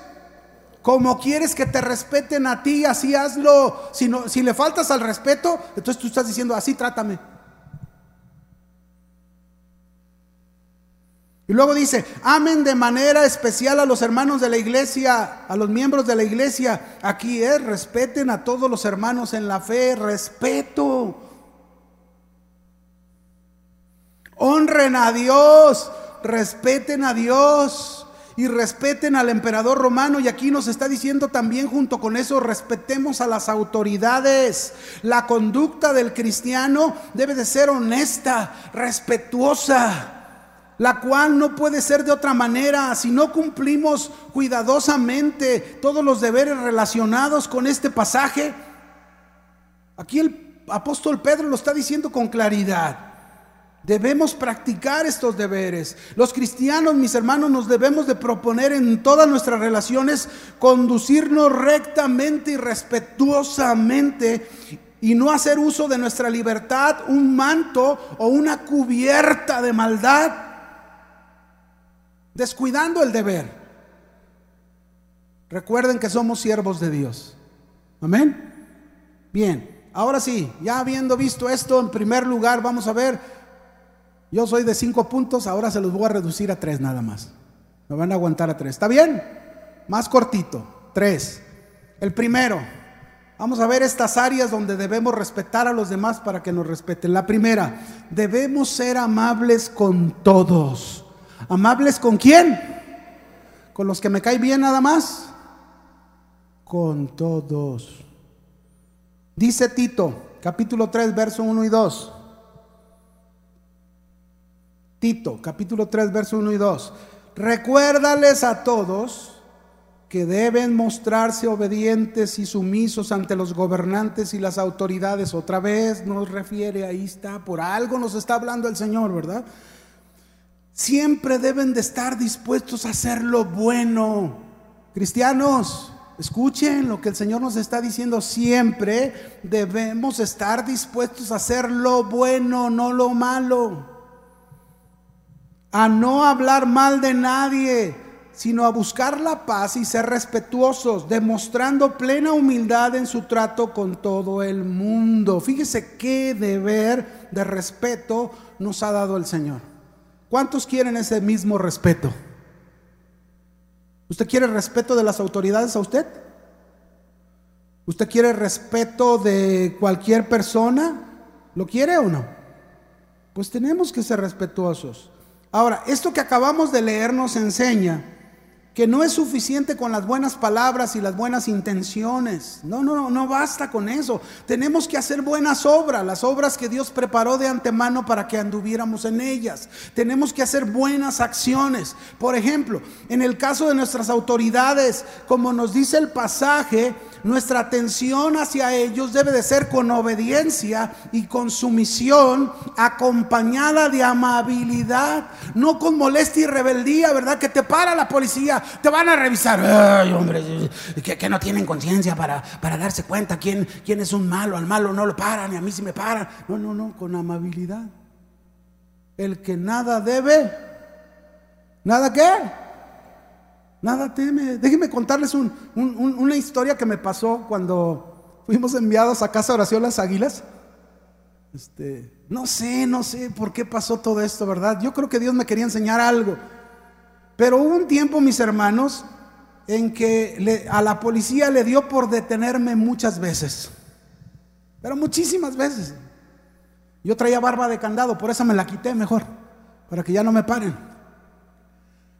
S2: Como quieres que te respeten a ti, así hazlo. Si, no, si le faltas al respeto, entonces tú estás diciendo, así trátame. Y luego dice, amen de manera especial a los hermanos de la iglesia, a los miembros de la iglesia. Aquí es, respeten a todos los hermanos en la fe, respeto. Honren a Dios respeten a Dios y respeten al emperador romano. Y aquí nos está diciendo también junto con eso, respetemos a las autoridades. La conducta del cristiano debe de ser honesta, respetuosa la cual no puede ser de otra manera si no cumplimos cuidadosamente todos los deberes relacionados con este pasaje. Aquí el apóstol Pedro lo está diciendo con claridad. Debemos practicar estos deberes. Los cristianos, mis hermanos, nos debemos de proponer en todas nuestras relaciones conducirnos rectamente y respetuosamente y no hacer uso de nuestra libertad, un manto o una cubierta de maldad, descuidando el deber. Recuerden que somos siervos de Dios. Amén. Bien, ahora sí, ya habiendo visto esto, en primer lugar vamos a ver, yo soy de cinco puntos, ahora se los voy a reducir a tres nada más. Me van a aguantar a tres. ¿Está bien? Más cortito, tres. El primero, Vamos a ver estas áreas donde debemos respetar a los demás para que nos respeten. La primera, debemos ser amables con todos. ¿Amables con quién? ¿Con los que me caen bien nada más? Con todos. Dice Tito, capítulo 3, verso 1 y 2. Capítulo 3, verso 1 y 2. Recuérdales a todos que deben mostrarse obedientes y sumisos ante los gobernantes y las autoridades. Otra vez nos refiere, ahí está, por algo nos está hablando el Señor, ¿verdad? Siempre deben de estar dispuestos a hacer lo bueno. Cristianos, escuchen lo que el Señor nos está diciendo. Siempre debemos estar dispuestos a hacer lo bueno, no lo malo. A no hablar mal de nadie sino a buscar la paz y ser respetuosos, demostrando plena humildad en su trato con todo el mundo. Fíjese qué deber de respeto nos ha dado el Señor. ¿Cuántos quieren ese mismo respeto? ¿Usted quiere respeto de las autoridades a usted? ¿Usted quiere respeto de cualquier persona? ¿Lo quiere o no? Pues tenemos que ser respetuosos. Ahora, esto que acabamos de leer nos enseña que no es suficiente con las buenas palabras y las buenas intenciones. No, no, no, basta con eso. Tenemos que hacer buenas obras, las obras que Dios preparó de antemano para que anduviéramos en ellas. Tenemos que hacer buenas acciones. Por ejemplo, en el caso de nuestras autoridades, como nos dice el pasaje, nuestra atención hacia ellos debe de ser con obediencia y con sumisión, acompañada de amabilidad, no con molestia y rebeldía, ¿verdad? Que te para la policía, te van a revisar. Ay, hombre, que, no tienen conciencia para, para darse cuenta quién, quién es un malo, al malo no lo paran y a mí sí me paran. No, no, no, con amabilidad. El que nada debe, ¿nada qué? Nada teme. Déjenme contarles una historia que me pasó cuando fuimos enviados a casa de oración las águilas. Este, no sé, no sé por qué pasó todo esto, ¿verdad? Yo creo que Dios me quería enseñar algo. Pero hubo un tiempo, mis hermanos, en que a la policía le dio por detenerme muchas veces. Pero muchísimas veces. Yo traía barba de candado, por eso me la quité mejor, para que ya no me paren.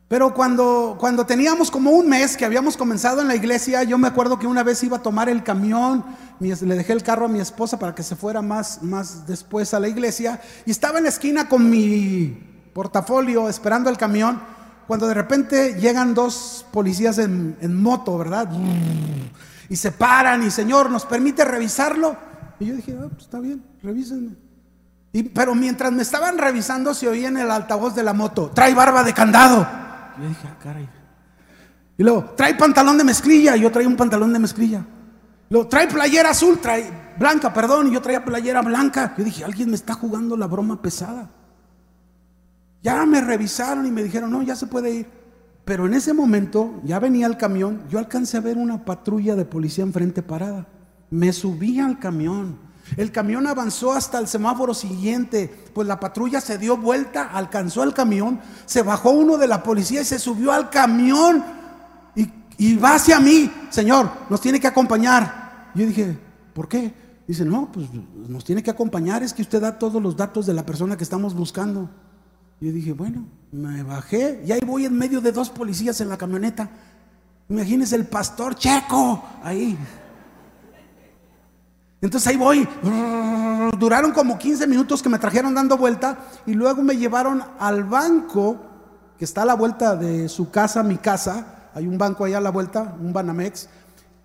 S2: Pero cuando, cuando teníamos como un mes que habíamos comenzado en la iglesia, yo me acuerdo que una vez iba a tomar el camión, le dejé el carro a mi esposa para que se fuera más, más después a la iglesia, y estaba en la esquina con mi portafolio esperando el camión, cuando de repente llegan dos policías en, moto, ¿verdad? Y se paran y, Señor, ¿nos permite revisarlo? Y yo dije, ah, pues está bien, revísenme. Pero mientras me estaban revisando se oía en el altavoz de la moto, trae barba de candado. Yo dije, ah, caray. Y luego, trae pantalón de mezclilla. Y yo traía un pantalón de mezclilla. Luego, trae playera azul, trae blanca, perdón. Y yo traía playera blanca. Yo dije, alguien me está jugando la broma pesada. Ya me revisaron y me dijeron, no, ya se puede ir. Pero en ese momento, ya venía el camión. Yo alcancé a ver una patrulla de policía enfrente parada. Me subí al camión. El camión avanzó hasta el semáforo siguiente, pues la patrulla se dio vuelta, alcanzó el camión, se bajó uno de la policía y se subió al camión y, va hacia mí, Señor, nos tiene que acompañar. Yo dije, ¿por qué? Dice, no, pues nos tiene que acompañar, es que usted da todos los datos de la persona que estamos buscando. Yo dije, bueno, me bajé y ahí voy en medio de dos policías en la camioneta. Imagínese el pastor checo ahí. Entonces ahí voy. Duraron como 15 minutos que me trajeron dando vuelta y luego me llevaron al banco que está a la vuelta de su casa, mi casa. Hay un banco allá a la vuelta, un Banamex.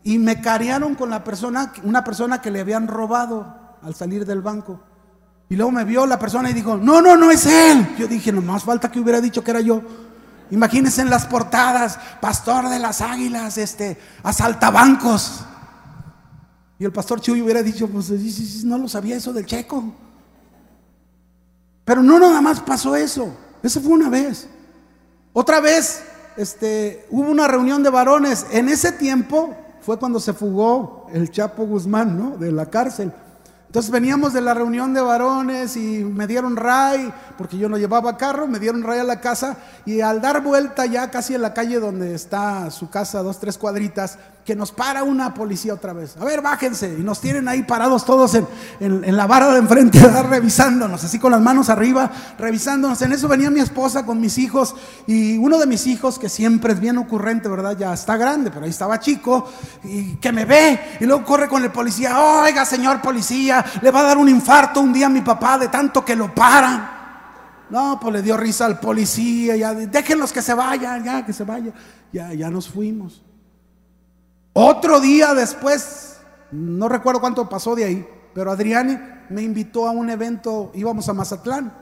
S2: Y me carearon con la persona, una persona que le habían robado al salir del banco. Y luego me vio la persona y dijo, no, no, no es él. Yo dije, no más falta que hubiera dicho que era yo. Imagínense en las portadas, pastor de las águilas, este, asaltabancos. Y el pastor Chuy hubiera dicho, pues no lo sabía eso del checo. Pero no nada más pasó eso. Eso fue una vez. Otra vez, este, hubo una reunión de varones. En ese tiempo fue cuando se fugó el Chapo Guzmán, ¿no? De la cárcel. Entonces veníamos de la reunión de varones y me dieron ray, porque yo no llevaba carro, me dieron ray a la casa y al dar vuelta ya casi en la calle donde está su casa, dos, tres cuadritas, que nos para una policía otra vez. A ver, bájense. Y nos tienen ahí parados todos en, en, la barra de enfrente, revisándonos, así con las manos arriba, revisándonos. En eso venía mi esposa con mis hijos y uno de mis hijos, que siempre es bien ocurrente, ¿verdad? Ya está grande, pero ahí estaba chico, y que me ve y luego corre con el policía. Oiga, señor policía, le va a dar un infarto un día a mi papá de tanto que lo paran. No, pues le dio risa al policía, ya, déjenlos que se vayan, ya, que se vayan. Ya, ya nos fuimos. Otro día después, no recuerdo cuánto pasó de ahí, pero Adrián me invitó a un evento, íbamos a Mazatlán.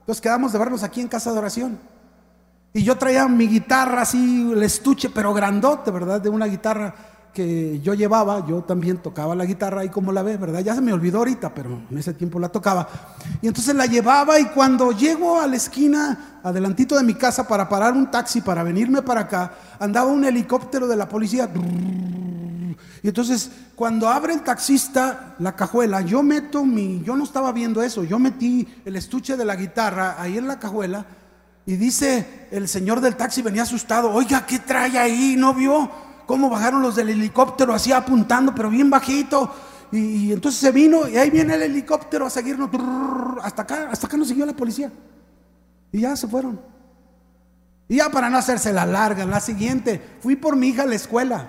S2: Entonces quedamos de vernos aquí en casa de oración. Y yo traía mi guitarra así, el estuche, pero grandote, ¿verdad? De una guitarra que yo llevaba, yo también tocaba la guitarra ahí como la ve, ¿verdad? Ya se me olvidó ahorita, pero en ese tiempo la tocaba. Y entonces la llevaba y cuando llego a la esquina, adelantito de mi casa, para parar un taxi, para venirme para acá, andaba un helicóptero de la policía. Y entonces cuando abre el taxista la cajuela, yo meto mi, yo no estaba viendo eso, yo metí el estuche de la guitarra ahí en la cajuela y dice el señor del taxi, venía asustado, oiga, ¿qué trae ahí? ¿No vio? Cómo bajaron los del helicóptero así apuntando, pero bien bajito. Y, entonces se vino y ahí viene el helicóptero a seguirnos. hasta acá, hasta acá nos siguió la policía. Y ya se fueron. Y ya para no hacerse la larga, la siguiente, fui por mi hija a la escuela.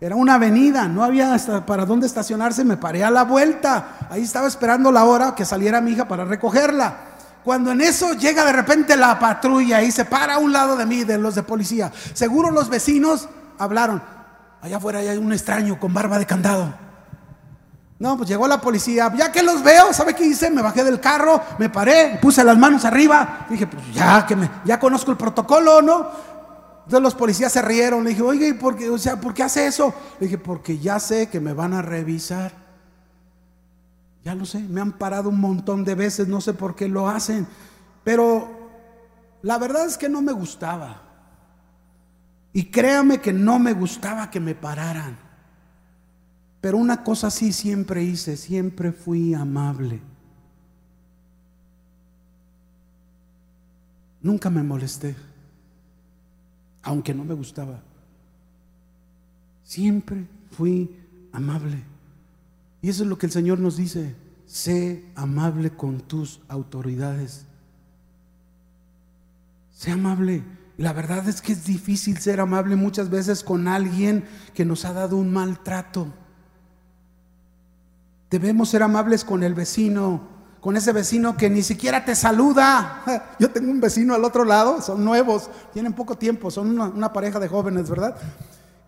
S2: Era una avenida, no había hasta para dónde estacionarse, me paré a la vuelta. Ahí estaba esperando la hora que saliera mi hija para recogerla. Cuando en eso llega de repente la patrulla y se para a un lado de mí, de los de policía. Seguro los vecinos hablaron, allá afuera hay un extraño con barba de candado. No, pues llegó la policía, ya que los veo, ¿sabe qué hice? Me bajé del carro, me paré, puse las manos arriba, dije, pues ya que me, ya conozco el protocolo, ¿no? Entonces los policías se rieron, le dije, oye, ¿y por qué, o sea, ¿por qué hace eso? Le dije, porque ya sé que me van a revisar. Ya lo sé, me han parado un montón de veces, no sé por qué lo hacen, pero la verdad es que no me gustaba. Y créame que no me gustaba que me pararan. Pero una cosa sí siempre hice, siempre fui amable. Nunca me molesté, aunque no me gustaba. Siempre fui amable. Y eso es lo que el Señor nos dice. Sé amable con tus autoridades. Sé amable. La verdad es que es difícil ser amable muchas veces con alguien que nos ha dado un maltrato. Debemos ser amables con el vecino, con ese vecino que ni siquiera te saluda. Yo tengo un vecino al otro lado, son nuevos, tienen poco tiempo, son una, pareja de jóvenes, ¿verdad?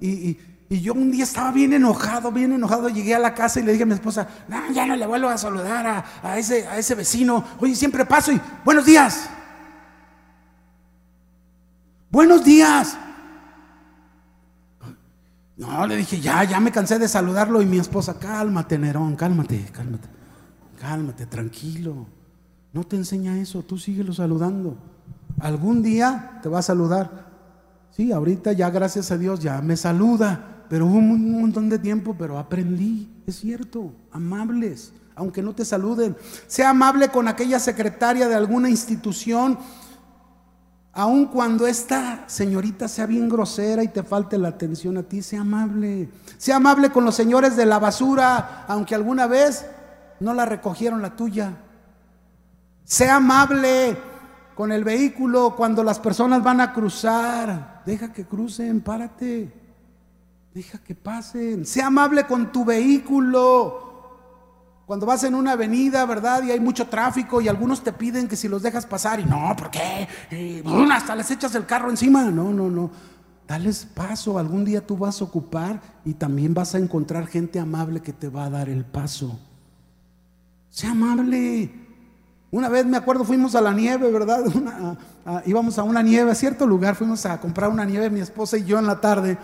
S2: Y, yo un día estaba bien enojado, bien enojado, llegué a la casa y le dije a mi esposa, no, ya no le vuelvo a saludar a, ese, a ese vecino, oye, siempre paso y buenos días. Buenos días. No, le dije, ya, ya me cansé de saludarlo y mi esposa, cálmate, Nerón, cálmate, cálmate, cálmate, tranquilo. No te enseña eso, tú síguelo saludando. Algún día te va a saludar. Sí, ahorita ya gracias a Dios ya me saluda, pero hubo un montón de tiempo, pero aprendí, es cierto, amables, aunque no te saluden. Sea amable con aquella secretaria de alguna institución Aun cuando esta señorita sea bien grosera y te falte la atención a ti, sea amable. Sea amable con los señores de la basura, aunque alguna vez no la recogieron la tuya. Sea amable con el vehículo cuando las personas van a cruzar. Deja que crucen, párate. Deja que pasen. Sea amable con tu vehículo. Cuando vas en una avenida, ¿verdad? Y hay mucho tráfico y algunos te piden que si los dejas pasar y no, ¿por qué? hasta les echas el carro encima. No, no, no. Dales paso. Algún día tú vas a ocupar y también vas a encontrar gente amable que te va a dar el paso. Sea amable. Una vez me acuerdo, fuimos a la nieve, ¿verdad? íbamos a una nieve, a cierto lugar, fuimos a comprar una nieve, mi esposa y yo en la tarde.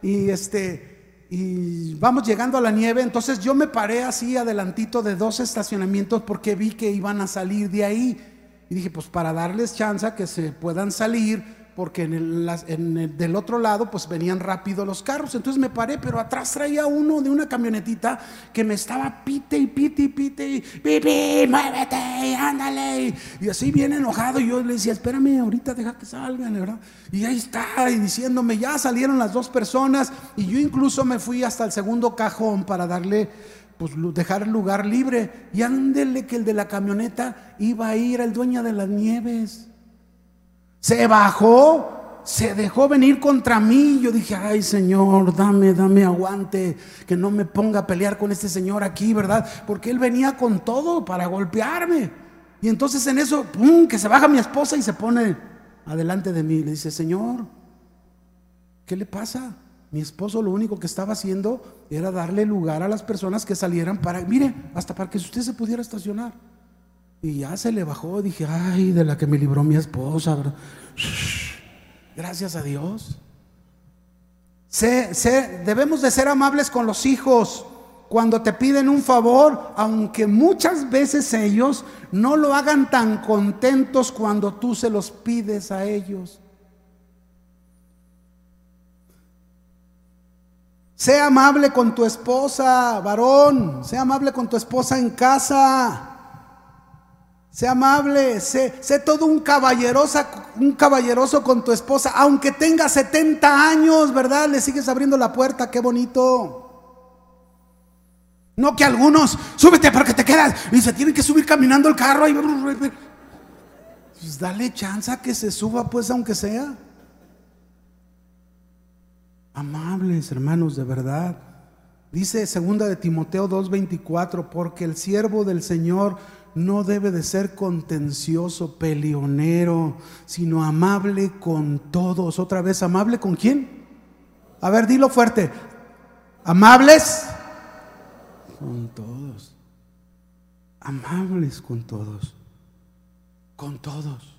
S2: Y este, y vamos llegando a la nieve, entonces yo me paré así adelantito de dos estacionamientos porque vi que iban a salir de ahí. Y dije, pues para darles chance que se puedan salir, porque en el, del otro lado pues venían rápido los carros. Entonces me paré, pero atrás traía uno de una camionetita que me estaba pite y pite y pite y pipi, muévete, ándale. Y así bien enojado. Y yo le decía, espérame, ahorita deja que salgan, ¿verdad? Y ahí está, y diciéndome, ya salieron las dos personas. Y yo incluso me fui hasta el segundo cajón para darle pues dejar el lugar libre. Y ándele que el de la camioneta iba a ir al dueño de las nieves. Se bajó, se dejó venir contra mí. Yo dije, ay Señor, dame, dame aguante, que no me ponga a pelear con este Señor aquí, ¿verdad? Porque él venía con todo para golpearme. Y entonces en eso, ¡pum!, que se baja mi esposa y se pone adelante de mí. Le dice, Señor, ¿qué le pasa? Mi esposo lo único que estaba haciendo era darle lugar a las personas que salieran para, mire, hasta para que usted se pudiera estacionar. Y ya se le bajó, dije, ay, de la que me libró mi esposa. Gracias a Dios. debemos de ser amables con los hijos cuando te piden un favor, aunque muchas veces ellos no lo hagan tan contentos cuando tú se los pides a ellos. Sea amable con tu esposa, varón, sea amable con tu esposa en casa. Sé amable, sé, todo un caballerosa, un caballeroso con tu esposa, aunque tenga 70 años, ¿verdad? Le sigues abriendo la puerta, qué bonito. No que algunos, súbete porque te quedas y se tienen que subir caminando el carro. Y... Pues dale chance que se suba, pues, aunque sea. Amables, hermanos, de verdad. Dice segunda de Timoteo 2:24, porque el siervo del Señor no debe de ser contencioso, peleonero, sino amable con todos. Otra vez, amable con quién? A ver, dilo fuerte. Amables con todos. Amables con todos. Con todos.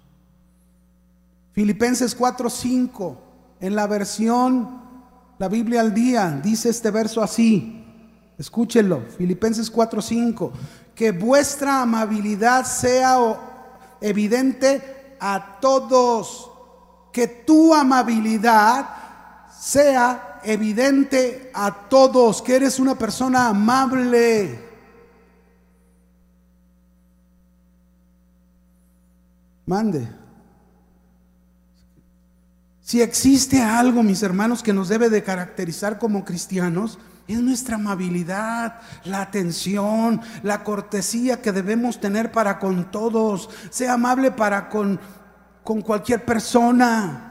S2: Filipenses 4:5, en la versión, la Biblia al día, dice este verso así. Escúchenlo, Filipenses 4:5 que vuestra amabilidad sea evidente a todos, que tu amabilidad sea evidente a todos, que eres una persona amable. Mande. Si existe algo, mis hermanos, que nos debe de caracterizar como cristianos, es nuestra amabilidad, la atención, la cortesía que debemos tener para con todos. Sea amable para con, con cualquier persona.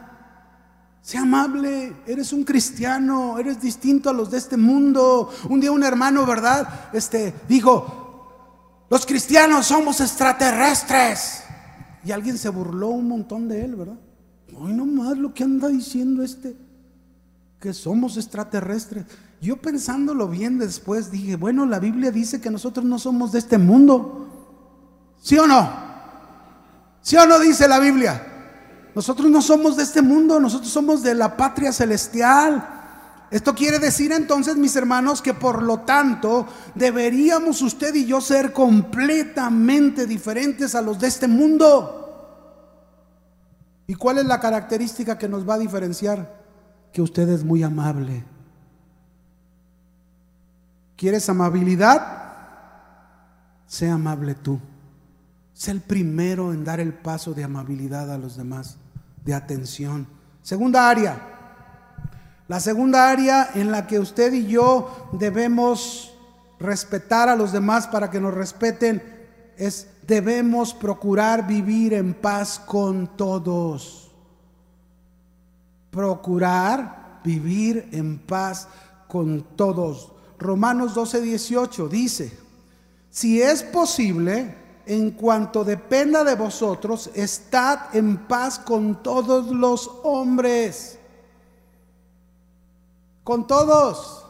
S2: Sea amable, eres un cristiano, eres distinto a los de este mundo. Un día un hermano, ¿verdad? Este dijo, los cristianos somos extraterrestres. Y alguien se burló un montón de él, ¿verdad? Hoy nomás lo que anda diciendo este, que somos extraterrestres. Yo pensándolo bien después dije, bueno, la Biblia dice que nosotros no somos de este mundo. ¿Sí o no? ¿Sí o no dice la Biblia? Nosotros no somos de este mundo, nosotros somos de la patria celestial. Esto quiere decir entonces, mis hermanos, que por lo tanto deberíamos usted y yo ser completamente diferentes a los de este mundo. ¿Y cuál es la característica que nos va a diferenciar? Que usted es muy amable. ¿Quieres amabilidad? Sé amable tú. Sé el primero en dar el paso de amabilidad a los demás, de atención. Segunda área. La segunda área en la que usted y yo debemos respetar a los demás para que nos respeten es debemos procurar vivir en paz con todos. Procurar vivir en paz con todos. Romanos 12, 18 dice, si es posible, en cuanto dependa de vosotros, estad en paz con todos los hombres. Con todos.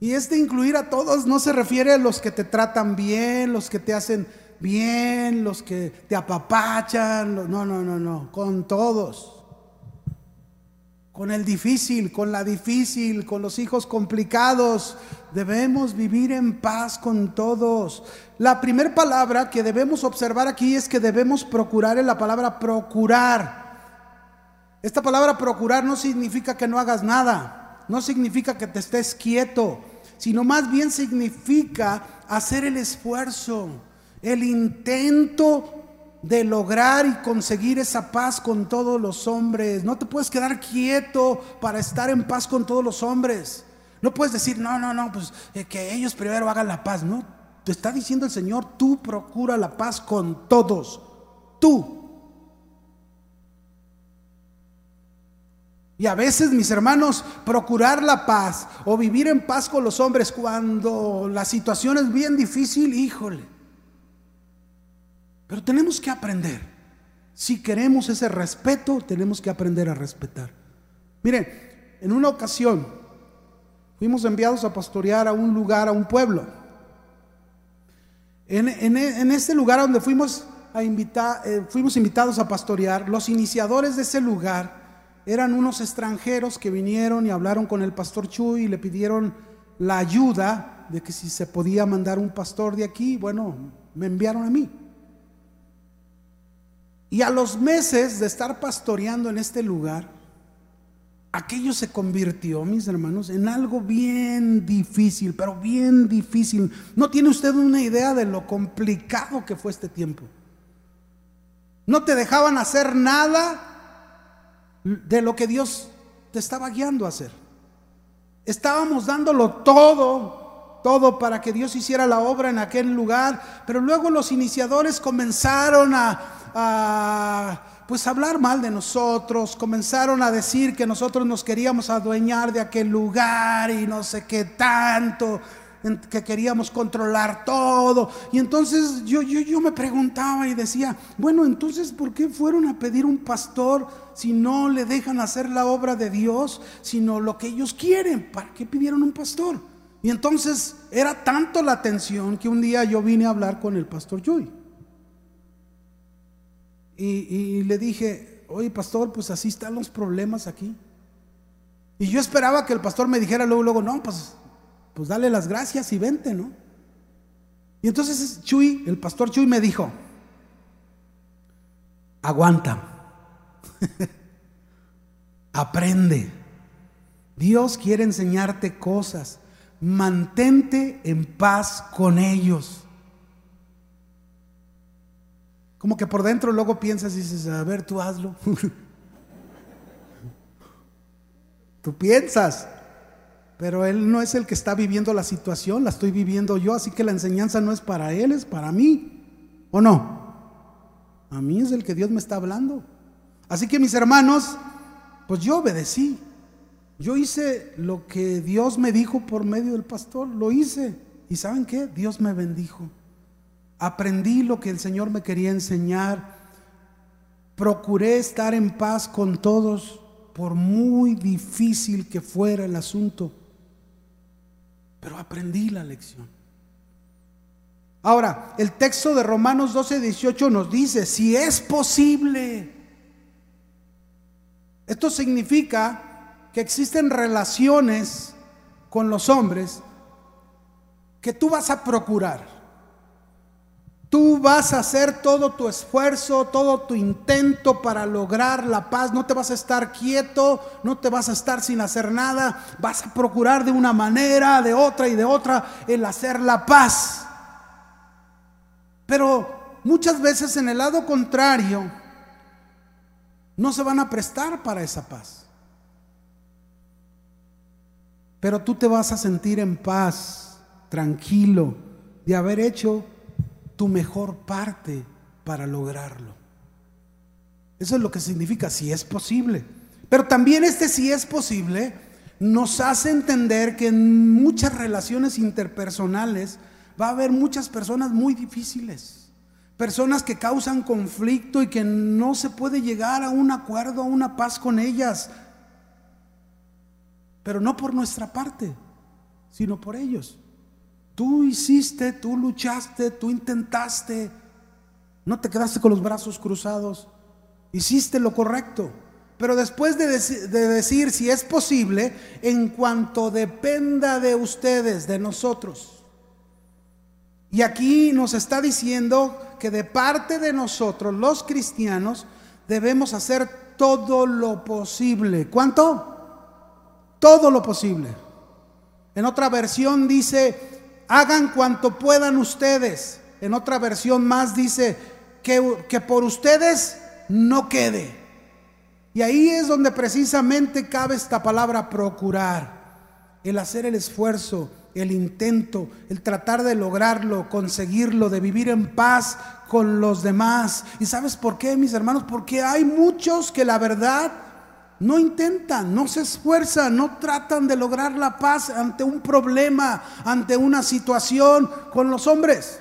S2: Y este incluir a todos no se refiere a los que te tratan bien, los que te hacen bien, los que te apapachan. No, no, no, no. Con todos con el difícil, con la difícil, con los hijos complicados. Debemos vivir en paz con todos. La primera palabra que debemos observar aquí es que debemos procurar en la palabra procurar. Esta palabra procurar no significa que no hagas nada, no significa que te estés quieto, sino más bien significa hacer el esfuerzo, el intento de lograr y conseguir esa paz con todos los hombres. No te puedes quedar quieto para estar en paz con todos los hombres. No puedes decir, no, no, no, pues eh, que ellos primero hagan la paz. No, te está diciendo el Señor, tú procura la paz con todos. Tú. Y a veces, mis hermanos, procurar la paz o vivir en paz con los hombres cuando la situación es bien difícil, híjole. Pero tenemos que aprender. Si queremos ese respeto, tenemos que aprender a respetar. Miren, en una ocasión fuimos enviados a pastorear a un lugar, a un pueblo. En, en, este lugar donde fuimos, a invitar, eh, fuimos invitados a pastorear, los iniciadores de ese lugar eran unos extranjeros que vinieron y hablaron con el pastor Chuy y le pidieron la ayuda de que si se podía mandar un pastor de aquí, bueno, me enviaron a mí. Y a los meses de estar pastoreando en este lugar, aquello se convirtió, mis hermanos, en algo bien difícil, pero bien difícil. No tiene usted una idea de lo complicado que fue este tiempo. No te dejaban hacer nada de lo que Dios te estaba guiando a hacer. Estábamos dándolo todo, todo para que Dios hiciera la obra en aquel lugar, pero luego los iniciadores comenzaron a, a pues hablar mal de nosotros, comenzaron a decir que nosotros nos queríamos adueñar de aquel lugar y no sé qué tanto, que queríamos controlar todo. Y entonces yo, yo, yo me preguntaba y decía, bueno, entonces ¿por qué fueron a pedir un pastor si no le dejan hacer la obra de Dios, sino lo que ellos quieren? ¿Para qué pidieron un pastor? Y entonces era tanto la atención que un día yo vine a hablar con el pastor Joy y, le dije, oye pastor, pues así están los problemas aquí. Y yo esperaba que el pastor me dijera luego, luego, no, pues, pues dale las gracias y vente, ¿no? Y entonces Chuy, el pastor Chuy me dijo, aguanta, aprende. Dios quiere enseñarte cosas. Mantente en paz con ellos. Como que por dentro luego piensas y dices, a ver, tú hazlo. tú piensas, pero él no es el que está viviendo la situación, la estoy viviendo yo, así que la enseñanza no es para él, es para mí. ¿O no? A mí es el que Dios me está hablando. Así que mis hermanos, pues yo obedecí. Yo hice lo que Dios me dijo por medio del pastor, lo hice. ¿Y saben qué? Dios me bendijo aprendí lo que el Señor me quería enseñar, procuré estar en paz con todos, por muy difícil que fuera el asunto, pero aprendí la lección. Ahora, el texto de Romanos 12, 18 nos dice, si es posible, esto significa que existen relaciones con los hombres que tú vas a procurar. Tú vas a hacer todo tu esfuerzo, todo tu intento para lograr la paz. No te vas a estar quieto, no te vas a estar sin hacer nada. Vas a procurar de una manera, de otra y de otra el hacer la paz. Pero muchas veces en el lado contrario no se van a prestar para esa paz. Pero tú te vas a sentir en paz, tranquilo, de haber hecho tu mejor parte para lograrlo. Eso es lo que significa si es posible. Pero también este si es posible nos hace entender que en muchas relaciones interpersonales va a haber muchas personas muy difíciles. Personas que causan conflicto y que no se puede llegar a un acuerdo, a una paz con ellas. Pero no por nuestra parte, sino por ellos. Tú hiciste, tú luchaste, tú intentaste. No te quedaste con los brazos cruzados. Hiciste lo correcto. Pero después de, de, decir si es posible, en cuanto dependa de ustedes, de nosotros. Y aquí nos está diciendo que de parte de nosotros, los cristianos, debemos hacer todo lo posible. ¿Cuánto? Todo lo posible. En otra versión dice, hagan cuanto puedan ustedes. En otra versión más dice, que, que por ustedes no quede. Y ahí es donde precisamente cabe esta palabra procurar, el hacer el esfuerzo, el intento, el tratar de lograrlo, conseguirlo, de vivir en paz con los demás. ¿Y sabes por qué, mis hermanos? Porque hay muchos que la verdad no intentan, no se esfuerzan, no tratan de lograr la paz ante un problema, ante una situación con los hombres.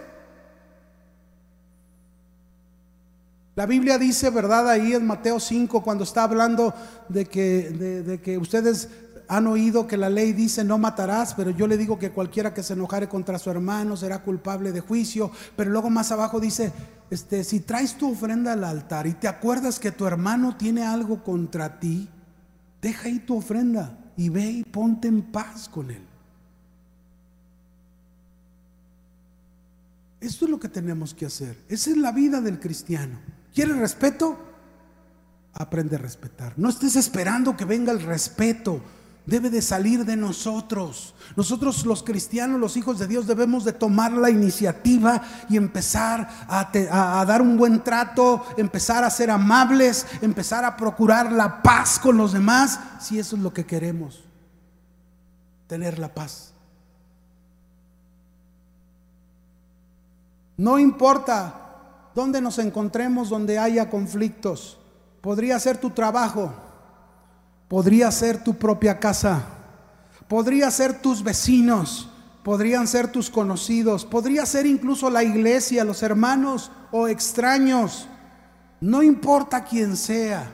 S2: La Biblia dice, ¿verdad? Ahí en Mateo 5, cuando está hablando de que, de, que ustedes han oído que la ley dice no matarás, pero yo le digo que cualquiera que se enojare contra su hermano será culpable de juicio. Pero luego más abajo dice, este, si traes tu ofrenda al altar y te acuerdas que tu hermano tiene algo contra ti, deja ahí tu ofrenda y ve y ponte en paz con él. Esto es lo que tenemos que hacer. Esa es la vida del cristiano. ¿Quieres respeto? Aprende a respetar. No estés esperando que venga el respeto. Debe de salir de nosotros. Nosotros los cristianos, los hijos de Dios, debemos de tomar la iniciativa y empezar a, a, dar un buen trato, empezar a ser amables, empezar a procurar la paz con los demás, si eso es lo que queremos, tener la paz. No importa donde nos encontremos donde haya conflictos. Podría ser tu trabajo, podría ser tu propia casa, podría ser tus vecinos, podrían ser tus conocidos, podría ser incluso la iglesia, los hermanos o extraños. No importa quién sea.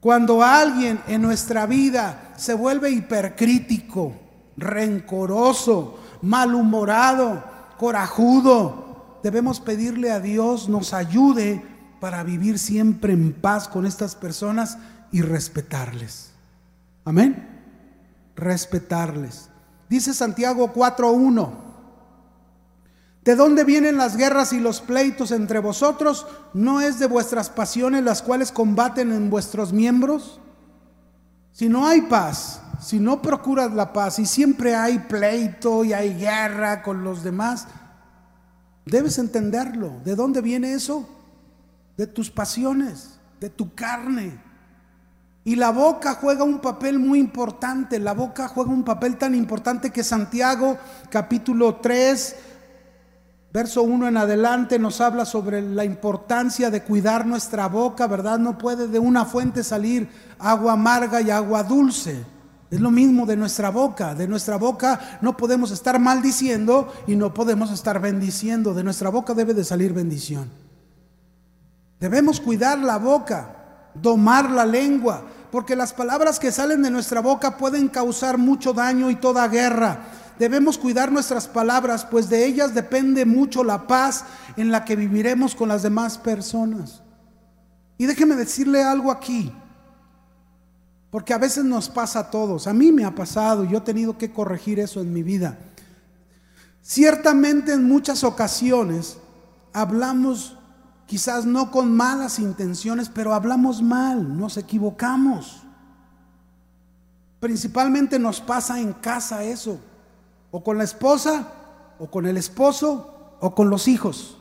S2: Cuando alguien en nuestra vida se vuelve hipercrítico, rencoroso, malhumorado, corajudo, debemos pedirle a Dios nos ayude para vivir siempre en paz con estas personas y respetarles. Amén. Respetarles. Dice Santiago 4.1. ¿De dónde vienen las guerras y los pleitos entre vosotros? ¿No es de vuestras pasiones las cuales combaten en vuestros miembros? Si no hay paz, si no procuras la paz y siempre hay pleito y hay guerra con los demás, Debes entenderlo. ¿De dónde viene eso? De tus pasiones, de tu carne. Y la boca juega un papel muy importante. La boca juega un papel tan importante que Santiago capítulo 3, verso 1 en adelante nos habla sobre la importancia de cuidar nuestra boca, ¿verdad? No puede de una fuente salir agua amarga y agua dulce. Es lo mismo de nuestra boca. De nuestra boca no podemos estar maldiciendo y no podemos estar bendiciendo. De nuestra boca debe de salir bendición. Debemos cuidar la boca, domar la lengua, porque las palabras que salen de nuestra boca pueden causar mucho daño y toda guerra. Debemos cuidar nuestras palabras, pues de ellas depende mucho la paz en la que viviremos con las demás personas. Y déjeme decirle algo aquí. Porque a veces nos pasa a todos. A mí me ha pasado y yo he tenido que corregir eso en mi vida. Ciertamente en muchas ocasiones hablamos quizás no con malas intenciones, pero hablamos mal, nos equivocamos. Principalmente nos pasa en casa eso, o con la esposa, o con el esposo, o con los hijos.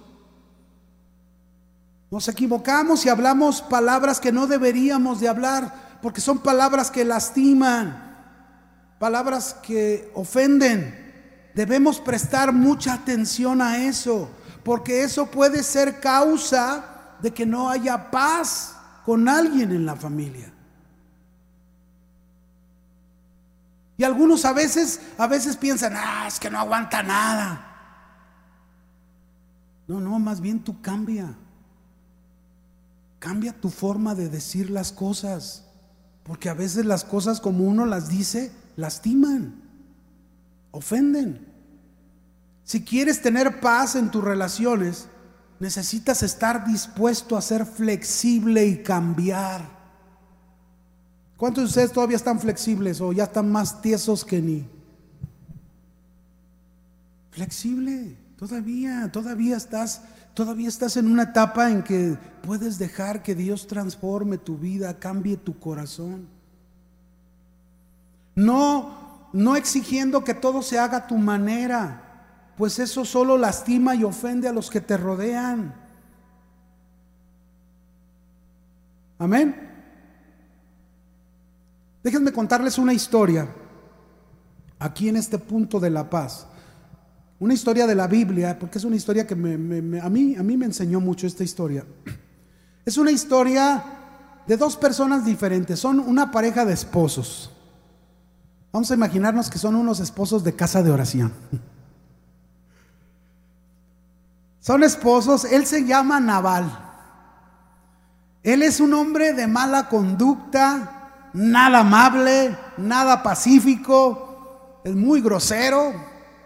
S2: Nos equivocamos y hablamos palabras que no deberíamos de hablar porque son palabras que lastiman, palabras que ofenden. Debemos prestar mucha atención a eso, porque eso puede ser causa de que no haya paz con alguien en la familia. Y algunos a veces, a veces piensan, ah, es que no aguanta nada. No, no, más bien tú cambia. Cambia tu forma de decir las cosas. Porque a veces las cosas como uno las dice, lastiman, ofenden. Si quieres tener paz en tus relaciones, necesitas estar dispuesto a ser flexible y cambiar. ¿Cuántos de ustedes todavía están flexibles o ya están más tiesos que ni? Flexible, todavía, todavía estás, todavía estás en una etapa en que puedes dejar que Dios transforme tu vida, cambie tu corazón. No, no exigiendo que todo se haga a tu manera, pues eso solo lastima y ofende a los que te rodean. Amén. Déjenme contarles una historia aquí en este punto de la paz. Una historia de la Biblia, porque es una historia que a, mí, a mí me enseñó mucho esta historia. Es una historia de dos personas diferentes, son una pareja de esposos. Vamos a imaginarnos que son unos esposos de casa de oración. Son esposos, él se llama Naval. Él es un hombre de mala conducta, nada amable, nada pacífico, es muy grosero,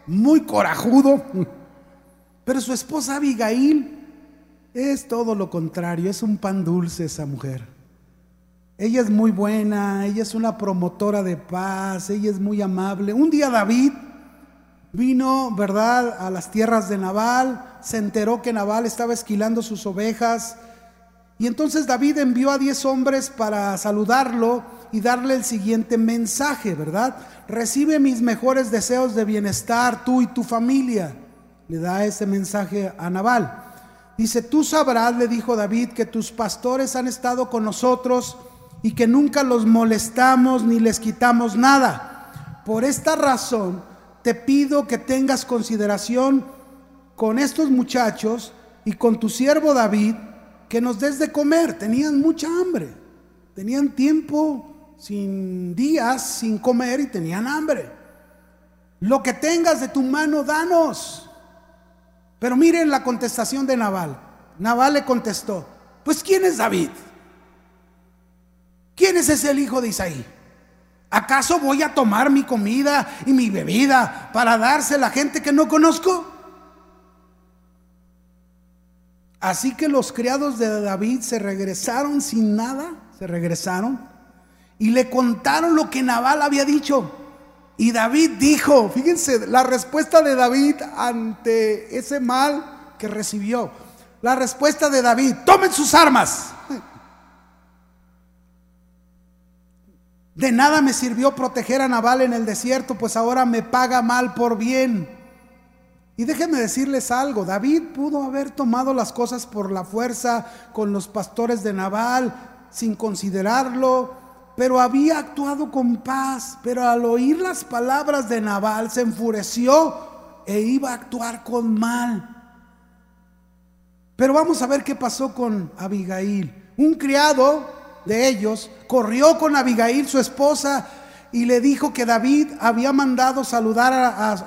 S2: muy corajudo. Pero su esposa Abigail es todo lo contrario, es un pan dulce esa mujer. Ella es muy buena, ella es una promotora de paz, ella es muy amable. Un día David vino, ¿verdad?, a las tierras de Nabal, se enteró que Nabal estaba esquilando sus ovejas, y entonces David envió a diez hombres para saludarlo y darle el siguiente mensaje, ¿verdad? Recibe mis mejores deseos de bienestar, tú y tu familia. Le da ese mensaje a Nabal. Dice, tú sabrás, le dijo David, que tus pastores han estado con nosotros y que nunca los molestamos ni les quitamos nada. Por esta razón te pido que tengas consideración con estos muchachos y con tu siervo David que nos des de comer. Tenían mucha hambre, tenían tiempo sin días sin comer y tenían hambre. Lo que tengas de tu mano, danos. Pero miren la contestación de Naval. Naval le contestó, pues ¿quién es David? ¿Quién es ese el hijo de Isaí? ¿Acaso voy a tomar mi comida y mi bebida para darse a la gente que no conozco? Así que los criados de David se regresaron sin nada, se regresaron y le contaron lo que Nabal había dicho. Y David dijo, fíjense la respuesta de David ante ese mal que recibió. La respuesta de David, tomen sus armas. De nada me sirvió proteger a Nabal en el desierto, pues ahora me paga mal por bien. Y déjenme decirles algo, David pudo haber tomado las cosas por la fuerza con los pastores de Nabal sin considerarlo, pero había actuado con paz, pero al oír las palabras de Nabal se enfureció e iba a actuar con mal. Pero vamos a ver qué pasó con Abigail. Un criado de ellos corrió con Abigail, su esposa, y le dijo que David había mandado saludar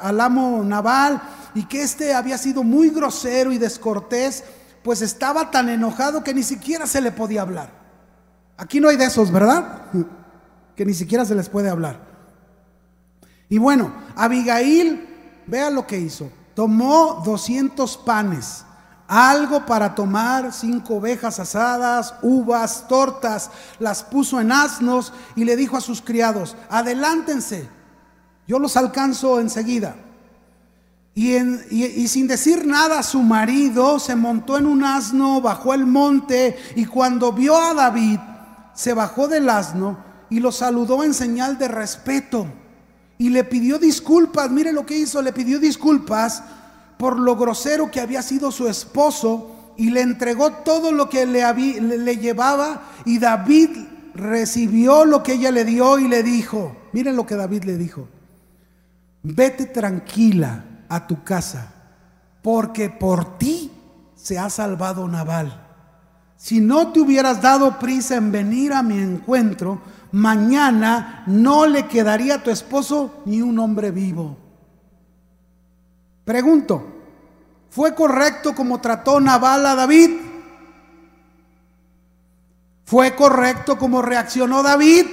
S2: al amo Nabal y que éste había sido muy grosero y descortés, pues estaba tan enojado que ni siquiera se le podía hablar. Aquí no hay de esos, ¿verdad? Que ni siquiera se les puede hablar. Y bueno, Abigail, vea lo que hizo. Tomó 200 panes, algo para tomar, cinco ovejas asadas, uvas, tortas, las puso en asnos y le dijo a sus criados, adelántense, yo los alcanzo enseguida. Y, sin decir nada su marido se montó en un asno, bajó el monte y cuando vio a David se bajó del asno y lo saludó en señal de respeto y le pidió disculpas, mire lo que hizo, le pidió disculpas por lo grosero que había sido su esposo y le entregó todo lo que le, le llevaba y David recibió lo que ella le dio y le dijo, miren lo que David le dijo, vete tranquila a tu casa, porque por ti se ha salvado Naval. Si no te hubieras dado prisa en venir a mi encuentro, mañana no le quedaría a tu esposo ni un hombre vivo. Pregunto, ¿fue correcto como trató Naval a David? ¿Fue correcto como reaccionó David?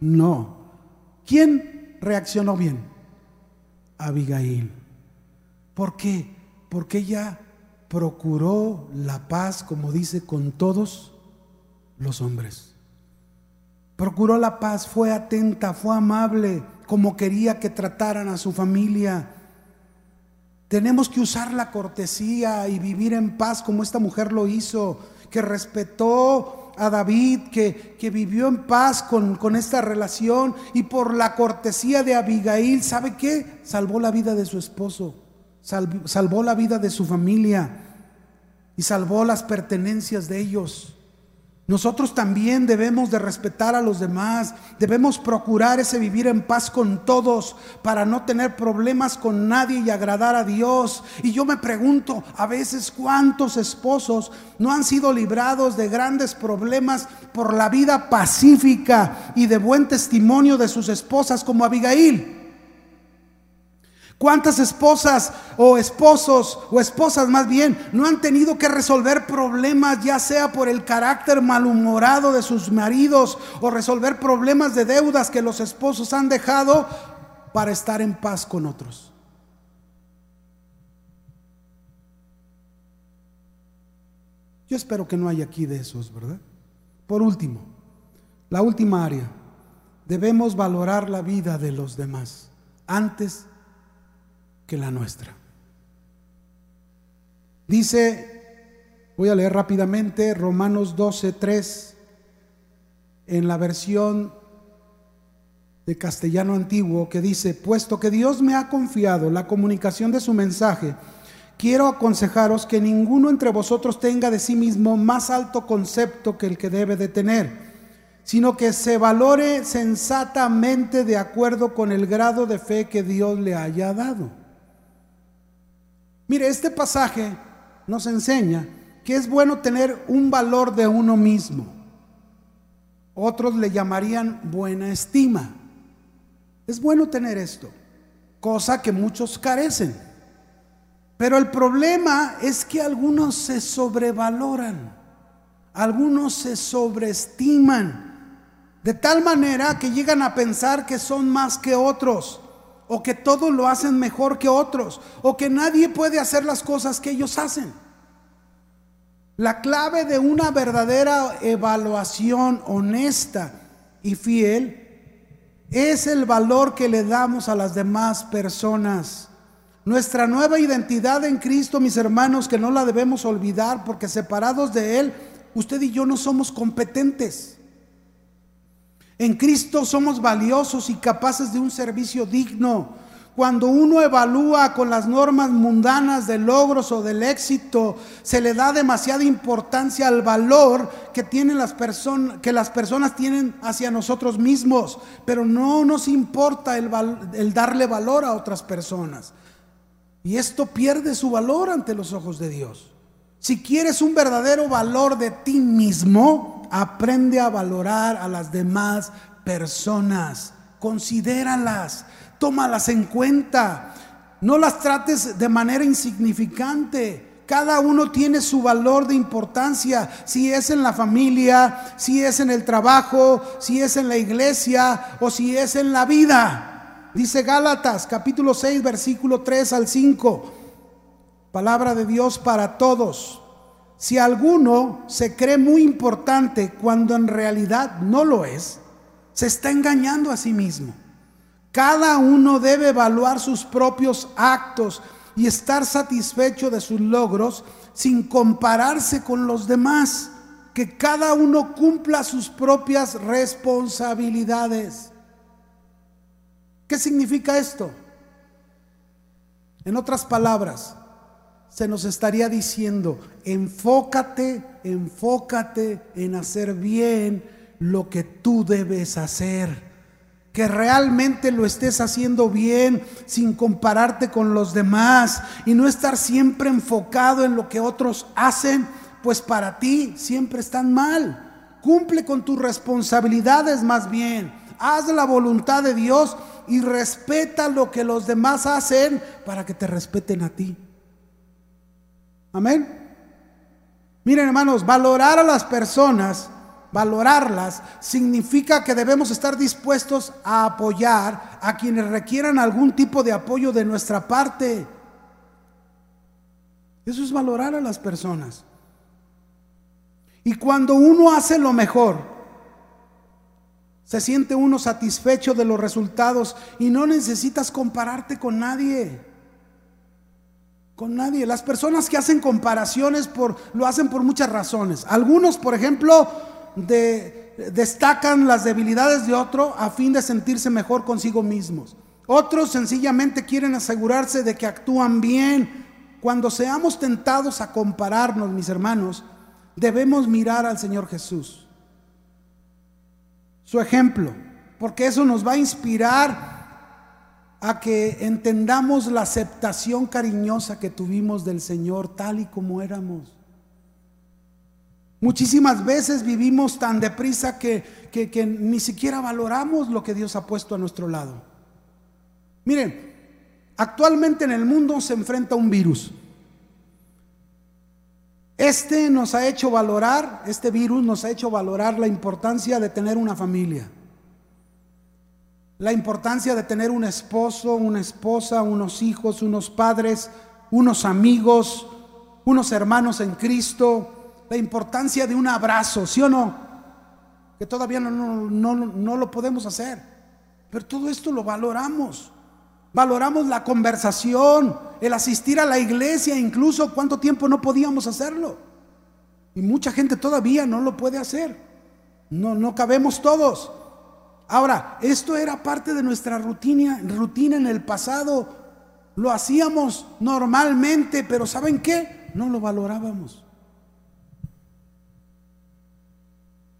S2: No. ¿Quién reaccionó bien? Abigail. ¿Por qué? Porque ella procuró la paz, como dice, con todos los hombres. procuró la paz, fue atenta, fue amable, como quería que trataran a su familia. Tenemos que usar la cortesía y vivir en paz como esta mujer lo hizo, que respetó a David, que, que vivió en paz con, con, esta relación y por la cortesía de Abigail, ¿sabe qué? Salvó la vida de su esposo, salvó la vida de su familia y salvó las pertenencias de ellos. Nosotros también debemos de respetar a los demás, debemos procurar ese vivir en paz con todos para no tener problemas con nadie y agradar a Dios. Y yo me pregunto a veces cuántos esposos no han sido librados de grandes problemas por la vida pacífica y de buen testimonio de sus esposas como Abigail. ¿Cuántas esposas o esposos o esposas más bien no han tenido que resolver problemas ya sea por el carácter malhumorado de sus maridos o resolver problemas de deudas que los esposos han dejado para estar en paz con otros? Yo espero que no haya aquí de esos, ¿verdad? Por último, la última área, debemos valorar la vida de los demás antes que la nuestra. Dice, voy a leer rápidamente Romanos 12, 3, en la versión de castellano antiguo, que dice, puesto que Dios me ha confiado la comunicación de su mensaje, quiero aconsejaros que ninguno entre vosotros tenga de sí mismo más alto concepto que el que debe de tener sino que se valore sensatamente de acuerdo con el grado de fe que Dios le haya dado. Mire, este pasaje nos enseña que es bueno tener un valor de uno mismo. Otros le llamarían buena estima. Es bueno tener esto, cosa que muchos carecen. Pero el problema es que algunos se sobrevaloran, algunos se sobreestiman, de tal manera que llegan a pensar que son más que otros o que todos lo hacen mejor que otros, o que nadie puede hacer las cosas que ellos hacen. La clave de una verdadera evaluación honesta y fiel es el valor que le damos a las demás personas. Nuestra nueva identidad en Cristo, mis hermanos, que no la debemos olvidar porque separados de Él, usted y yo no somos competentes. En Cristo somos valiosos y capaces de un servicio digno. Cuando uno evalúa con las normas mundanas de logros o del éxito, se le da demasiada importancia al valor que tienen las personas que las personas tienen hacia nosotros mismos, pero no nos importa el darle valor a otras personas. Y esto pierde su valor ante los ojos de Dios. Si quieres un verdadero valor de ti mismo, aprende a valorar a las demás personas, considéralas, tómalas en cuenta, no las trates de manera insignificante. Cada uno tiene su valor de importancia, si es en la familia, si es en el trabajo, si es en la iglesia o si es en la vida. Dice Gálatas capítulo 6 versículo 3 al 5. Palabra de Dios para todos. Si alguno se cree muy importante cuando en realidad no lo es, se está engañando a sí mismo. Cada uno debe evaluar sus propios actos y estar satisfecho de sus logros sin compararse con los demás. Que cada uno cumpla sus propias responsabilidades. ¿Qué significa esto? En otras palabras, se nos estaría diciendo, enfócate, enfócate en hacer bien lo que tú debes hacer. Que realmente lo estés haciendo bien sin compararte con los demás y no estar siempre enfocado en lo que otros hacen, pues para ti siempre están mal. Cumple con tus responsabilidades más bien. Haz la voluntad de Dios y respeta lo que los demás hacen para que te respeten a ti. Amén. Miren hermanos, valorar a las personas, valorarlas, significa que debemos estar dispuestos a apoyar a quienes requieran algún tipo de apoyo de nuestra parte. Eso es valorar a las personas. Y cuando uno hace lo mejor, Se siente uno satisfecho de los resultados y no necesitas compararte con nadie. Con nadie. Las personas que hacen comparaciones lo hacen por muchas razones. Algunos, por ejemplo, destacan las debilidades de otro a fin de sentirse mejor consigo mismos. Otros sencillamente quieren asegurarse de que actúan bien. Cuando seamos tentados a compararnos, mis hermanos, debemos mirar al Señor Jesús su ejemplo, porque eso nos va a inspirar a que entendamos la aceptación cariñosa que tuvimos del Señor tal y como éramos. Muchísimas veces vivimos tan deprisa que, que, ni siquiera valoramos lo que Dios ha puesto a nuestro lado. Miren, actualmente en el mundo se enfrenta un virus. Este nos ha hecho valorar, este virus nos ha hecho valorar la importancia de tener una familia, la importancia de tener un esposo, una esposa, unos hijos, unos padres, unos amigos, unos hermanos en Cristo, la importancia de un abrazo, ¿sí o no? Que todavía no, no, no lo podemos hacer, pero todo esto lo valoramos. Valoramos la conversación, el asistir a la iglesia, incluso cuánto tiempo no podíamos hacerlo. Y mucha gente todavía no lo puede hacer. No, no cabemos todos. Ahora, esto era parte de nuestra rutina, rutina en el pasado. Lo hacíamos normalmente, pero ¿saben qué? No lo valorábamos.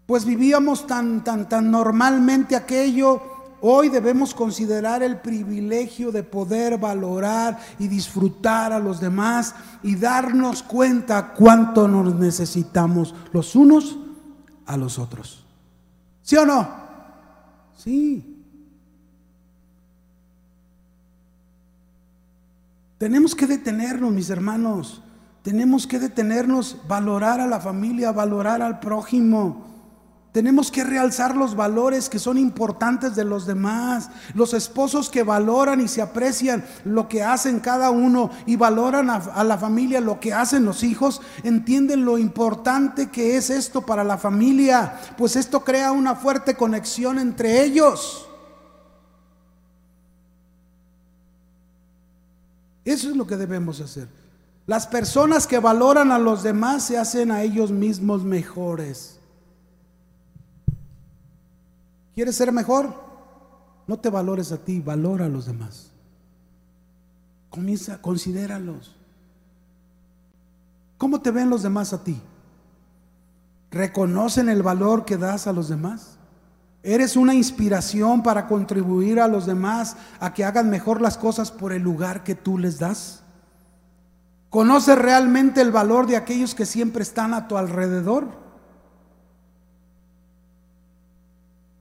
S2: Pues vivíamos tan, tan, tan normalmente aquello Hoy debemos considerar el privilegio de poder valorar y disfrutar a los demás y darnos cuenta cuánto nos necesitamos los unos a los otros. ¿Sí o no? Sí. Tenemos que detenernos, mis hermanos. Tenemos que detenernos, valorar a la familia, valorar al prójimo. Tenemos que realzar los valores que son importantes de los demás. Los esposos que valoran y se aprecian lo que hacen cada uno y valoran a, la familia lo que hacen los hijos, entienden lo importante que es esto para la familia, pues esto crea una fuerte conexión entre ellos. Eso es lo que debemos hacer. Las personas que valoran a los demás se hacen a ellos mismos mejores. ¿Quieres ser mejor? No te valores a ti, valora a los demás. Comienza, considéralos. ¿Cómo te ven los demás a ti? ¿Reconocen el valor que das a los demás? ¿Eres una inspiración para contribuir a los demás a que hagan mejor las cosas por el lugar que tú les das? ¿Conoces realmente el valor de aquellos que siempre están a tu alrededor?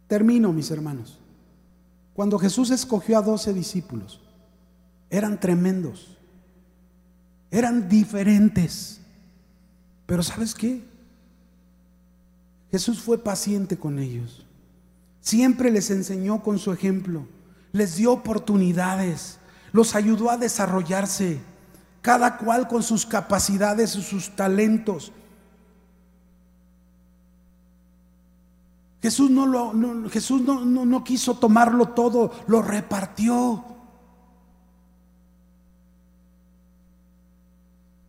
S2: Termino, mis hermanos. Cuando Jesús escogió a doce discípulos, eran tremendos, eran diferentes. Pero ¿sabes qué? Jesús fue paciente con ellos. Siempre les enseñó con su ejemplo, les dio oportunidades, los ayudó a desarrollarse, cada cual con sus capacidades y sus talentos. Jesús no, lo, Jesús no, no quiso tomarlo todo, lo repartió.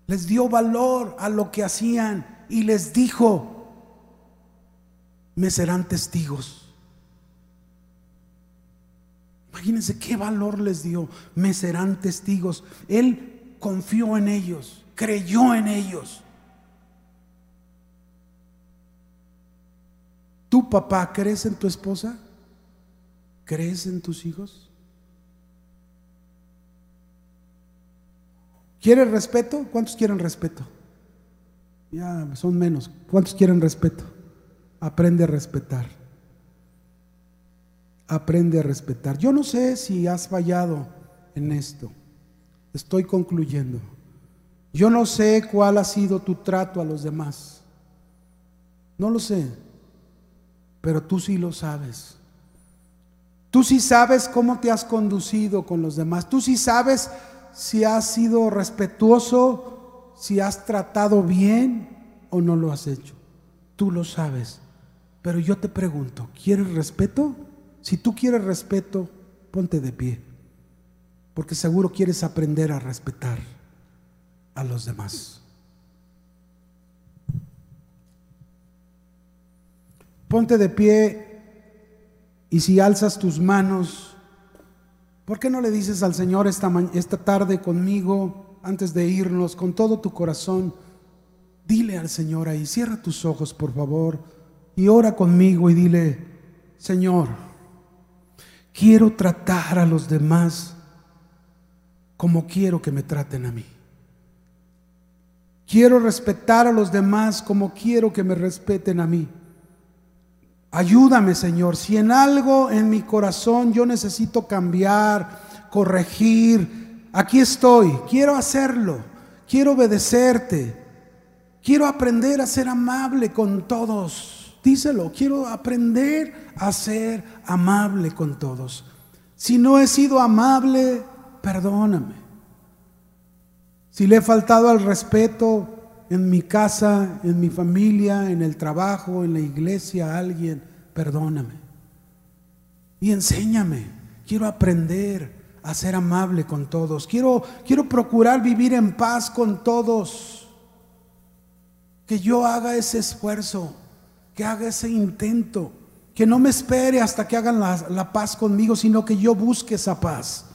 S2: Les dio valor a lo que hacían y les dijo, me serán testigos. Imagínense qué valor les dio, me serán testigos. Él confió en ellos, creyó en ellos. ¿Tu papá crees en tu esposa? ¿Crees en tus hijos? ¿Quieres respeto? ¿Cuántos quieren respeto? Ya son menos. ¿Cuántos quieren respeto? Aprende a respetar. Aprende a respetar. Yo no sé si has fallado en esto. Estoy concluyendo. Yo no sé cuál ha sido tu trato a los demás. No lo sé pero tú sí lo sabes. Tú sí sabes cómo te has conducido con los demás. Tú sí sabes si has sido respetuoso, si has tratado bien o no lo has hecho. Tú lo sabes. Pero yo te pregunto, ¿quieres respeto? Si tú quieres respeto, ponte de pie, porque seguro quieres aprender a respetar a los demás. Ponte de pie y si alzas tus manos, ¿por qué no le dices al Señor esta, esta tarde conmigo, antes de irnos, con todo tu corazón? Dile al Señor ahí, cierra tus ojos por favor y ora conmigo y dile, Señor, quiero tratar a los demás como quiero que me traten a mí. Quiero respetar a los demás como quiero que me respeten a mí. Ayúdame, Señor, si en algo en mi corazón yo necesito cambiar, corregir, aquí estoy, quiero hacerlo, quiero obedecerte, quiero aprender a ser amable con todos. Díselo, quiero aprender a ser amable con todos. Si no he sido amable, perdóname. Si le he faltado al respeto, en mi casa, en mi familia, en el trabajo, en la iglesia, alguien, perdóname. Y enséñame. Quiero aprender a ser amable con todos. Quiero, quiero procurar vivir en paz con todos. Que yo haga ese esfuerzo, que haga ese intento, que no me espere hasta que hagan la, la paz conmigo, sino que yo busque esa paz.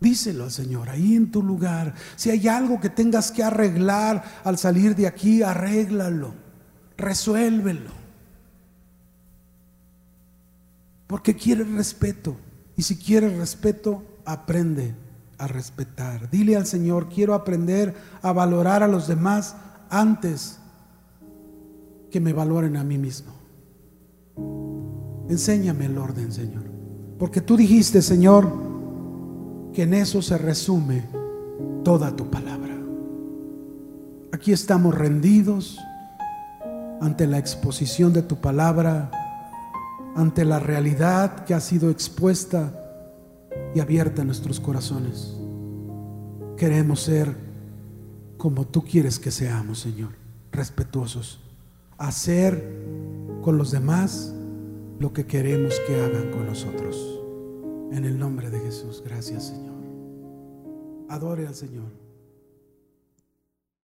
S2: Díselo al Señor, ahí en tu lugar. Si hay algo que tengas que arreglar al salir de aquí, arréglalo, resuélvelo. Porque quieres respeto. Y si quieres respeto, aprende a respetar. Dile al Señor, quiero aprender a valorar a los demás antes que me valoren a mí mismo. Enséñame el orden, Señor. Porque tú dijiste, Señor, que en eso se resume toda tu palabra. Aquí estamos rendidos ante la exposición de tu palabra, ante la realidad que ha sido expuesta y abierta en nuestros corazones. Queremos ser como tú quieres que seamos, Señor, respetuosos, hacer con los demás lo que queremos que hagan con nosotros. En el nombre de Jesús, gracias Señor. Adore al Señor.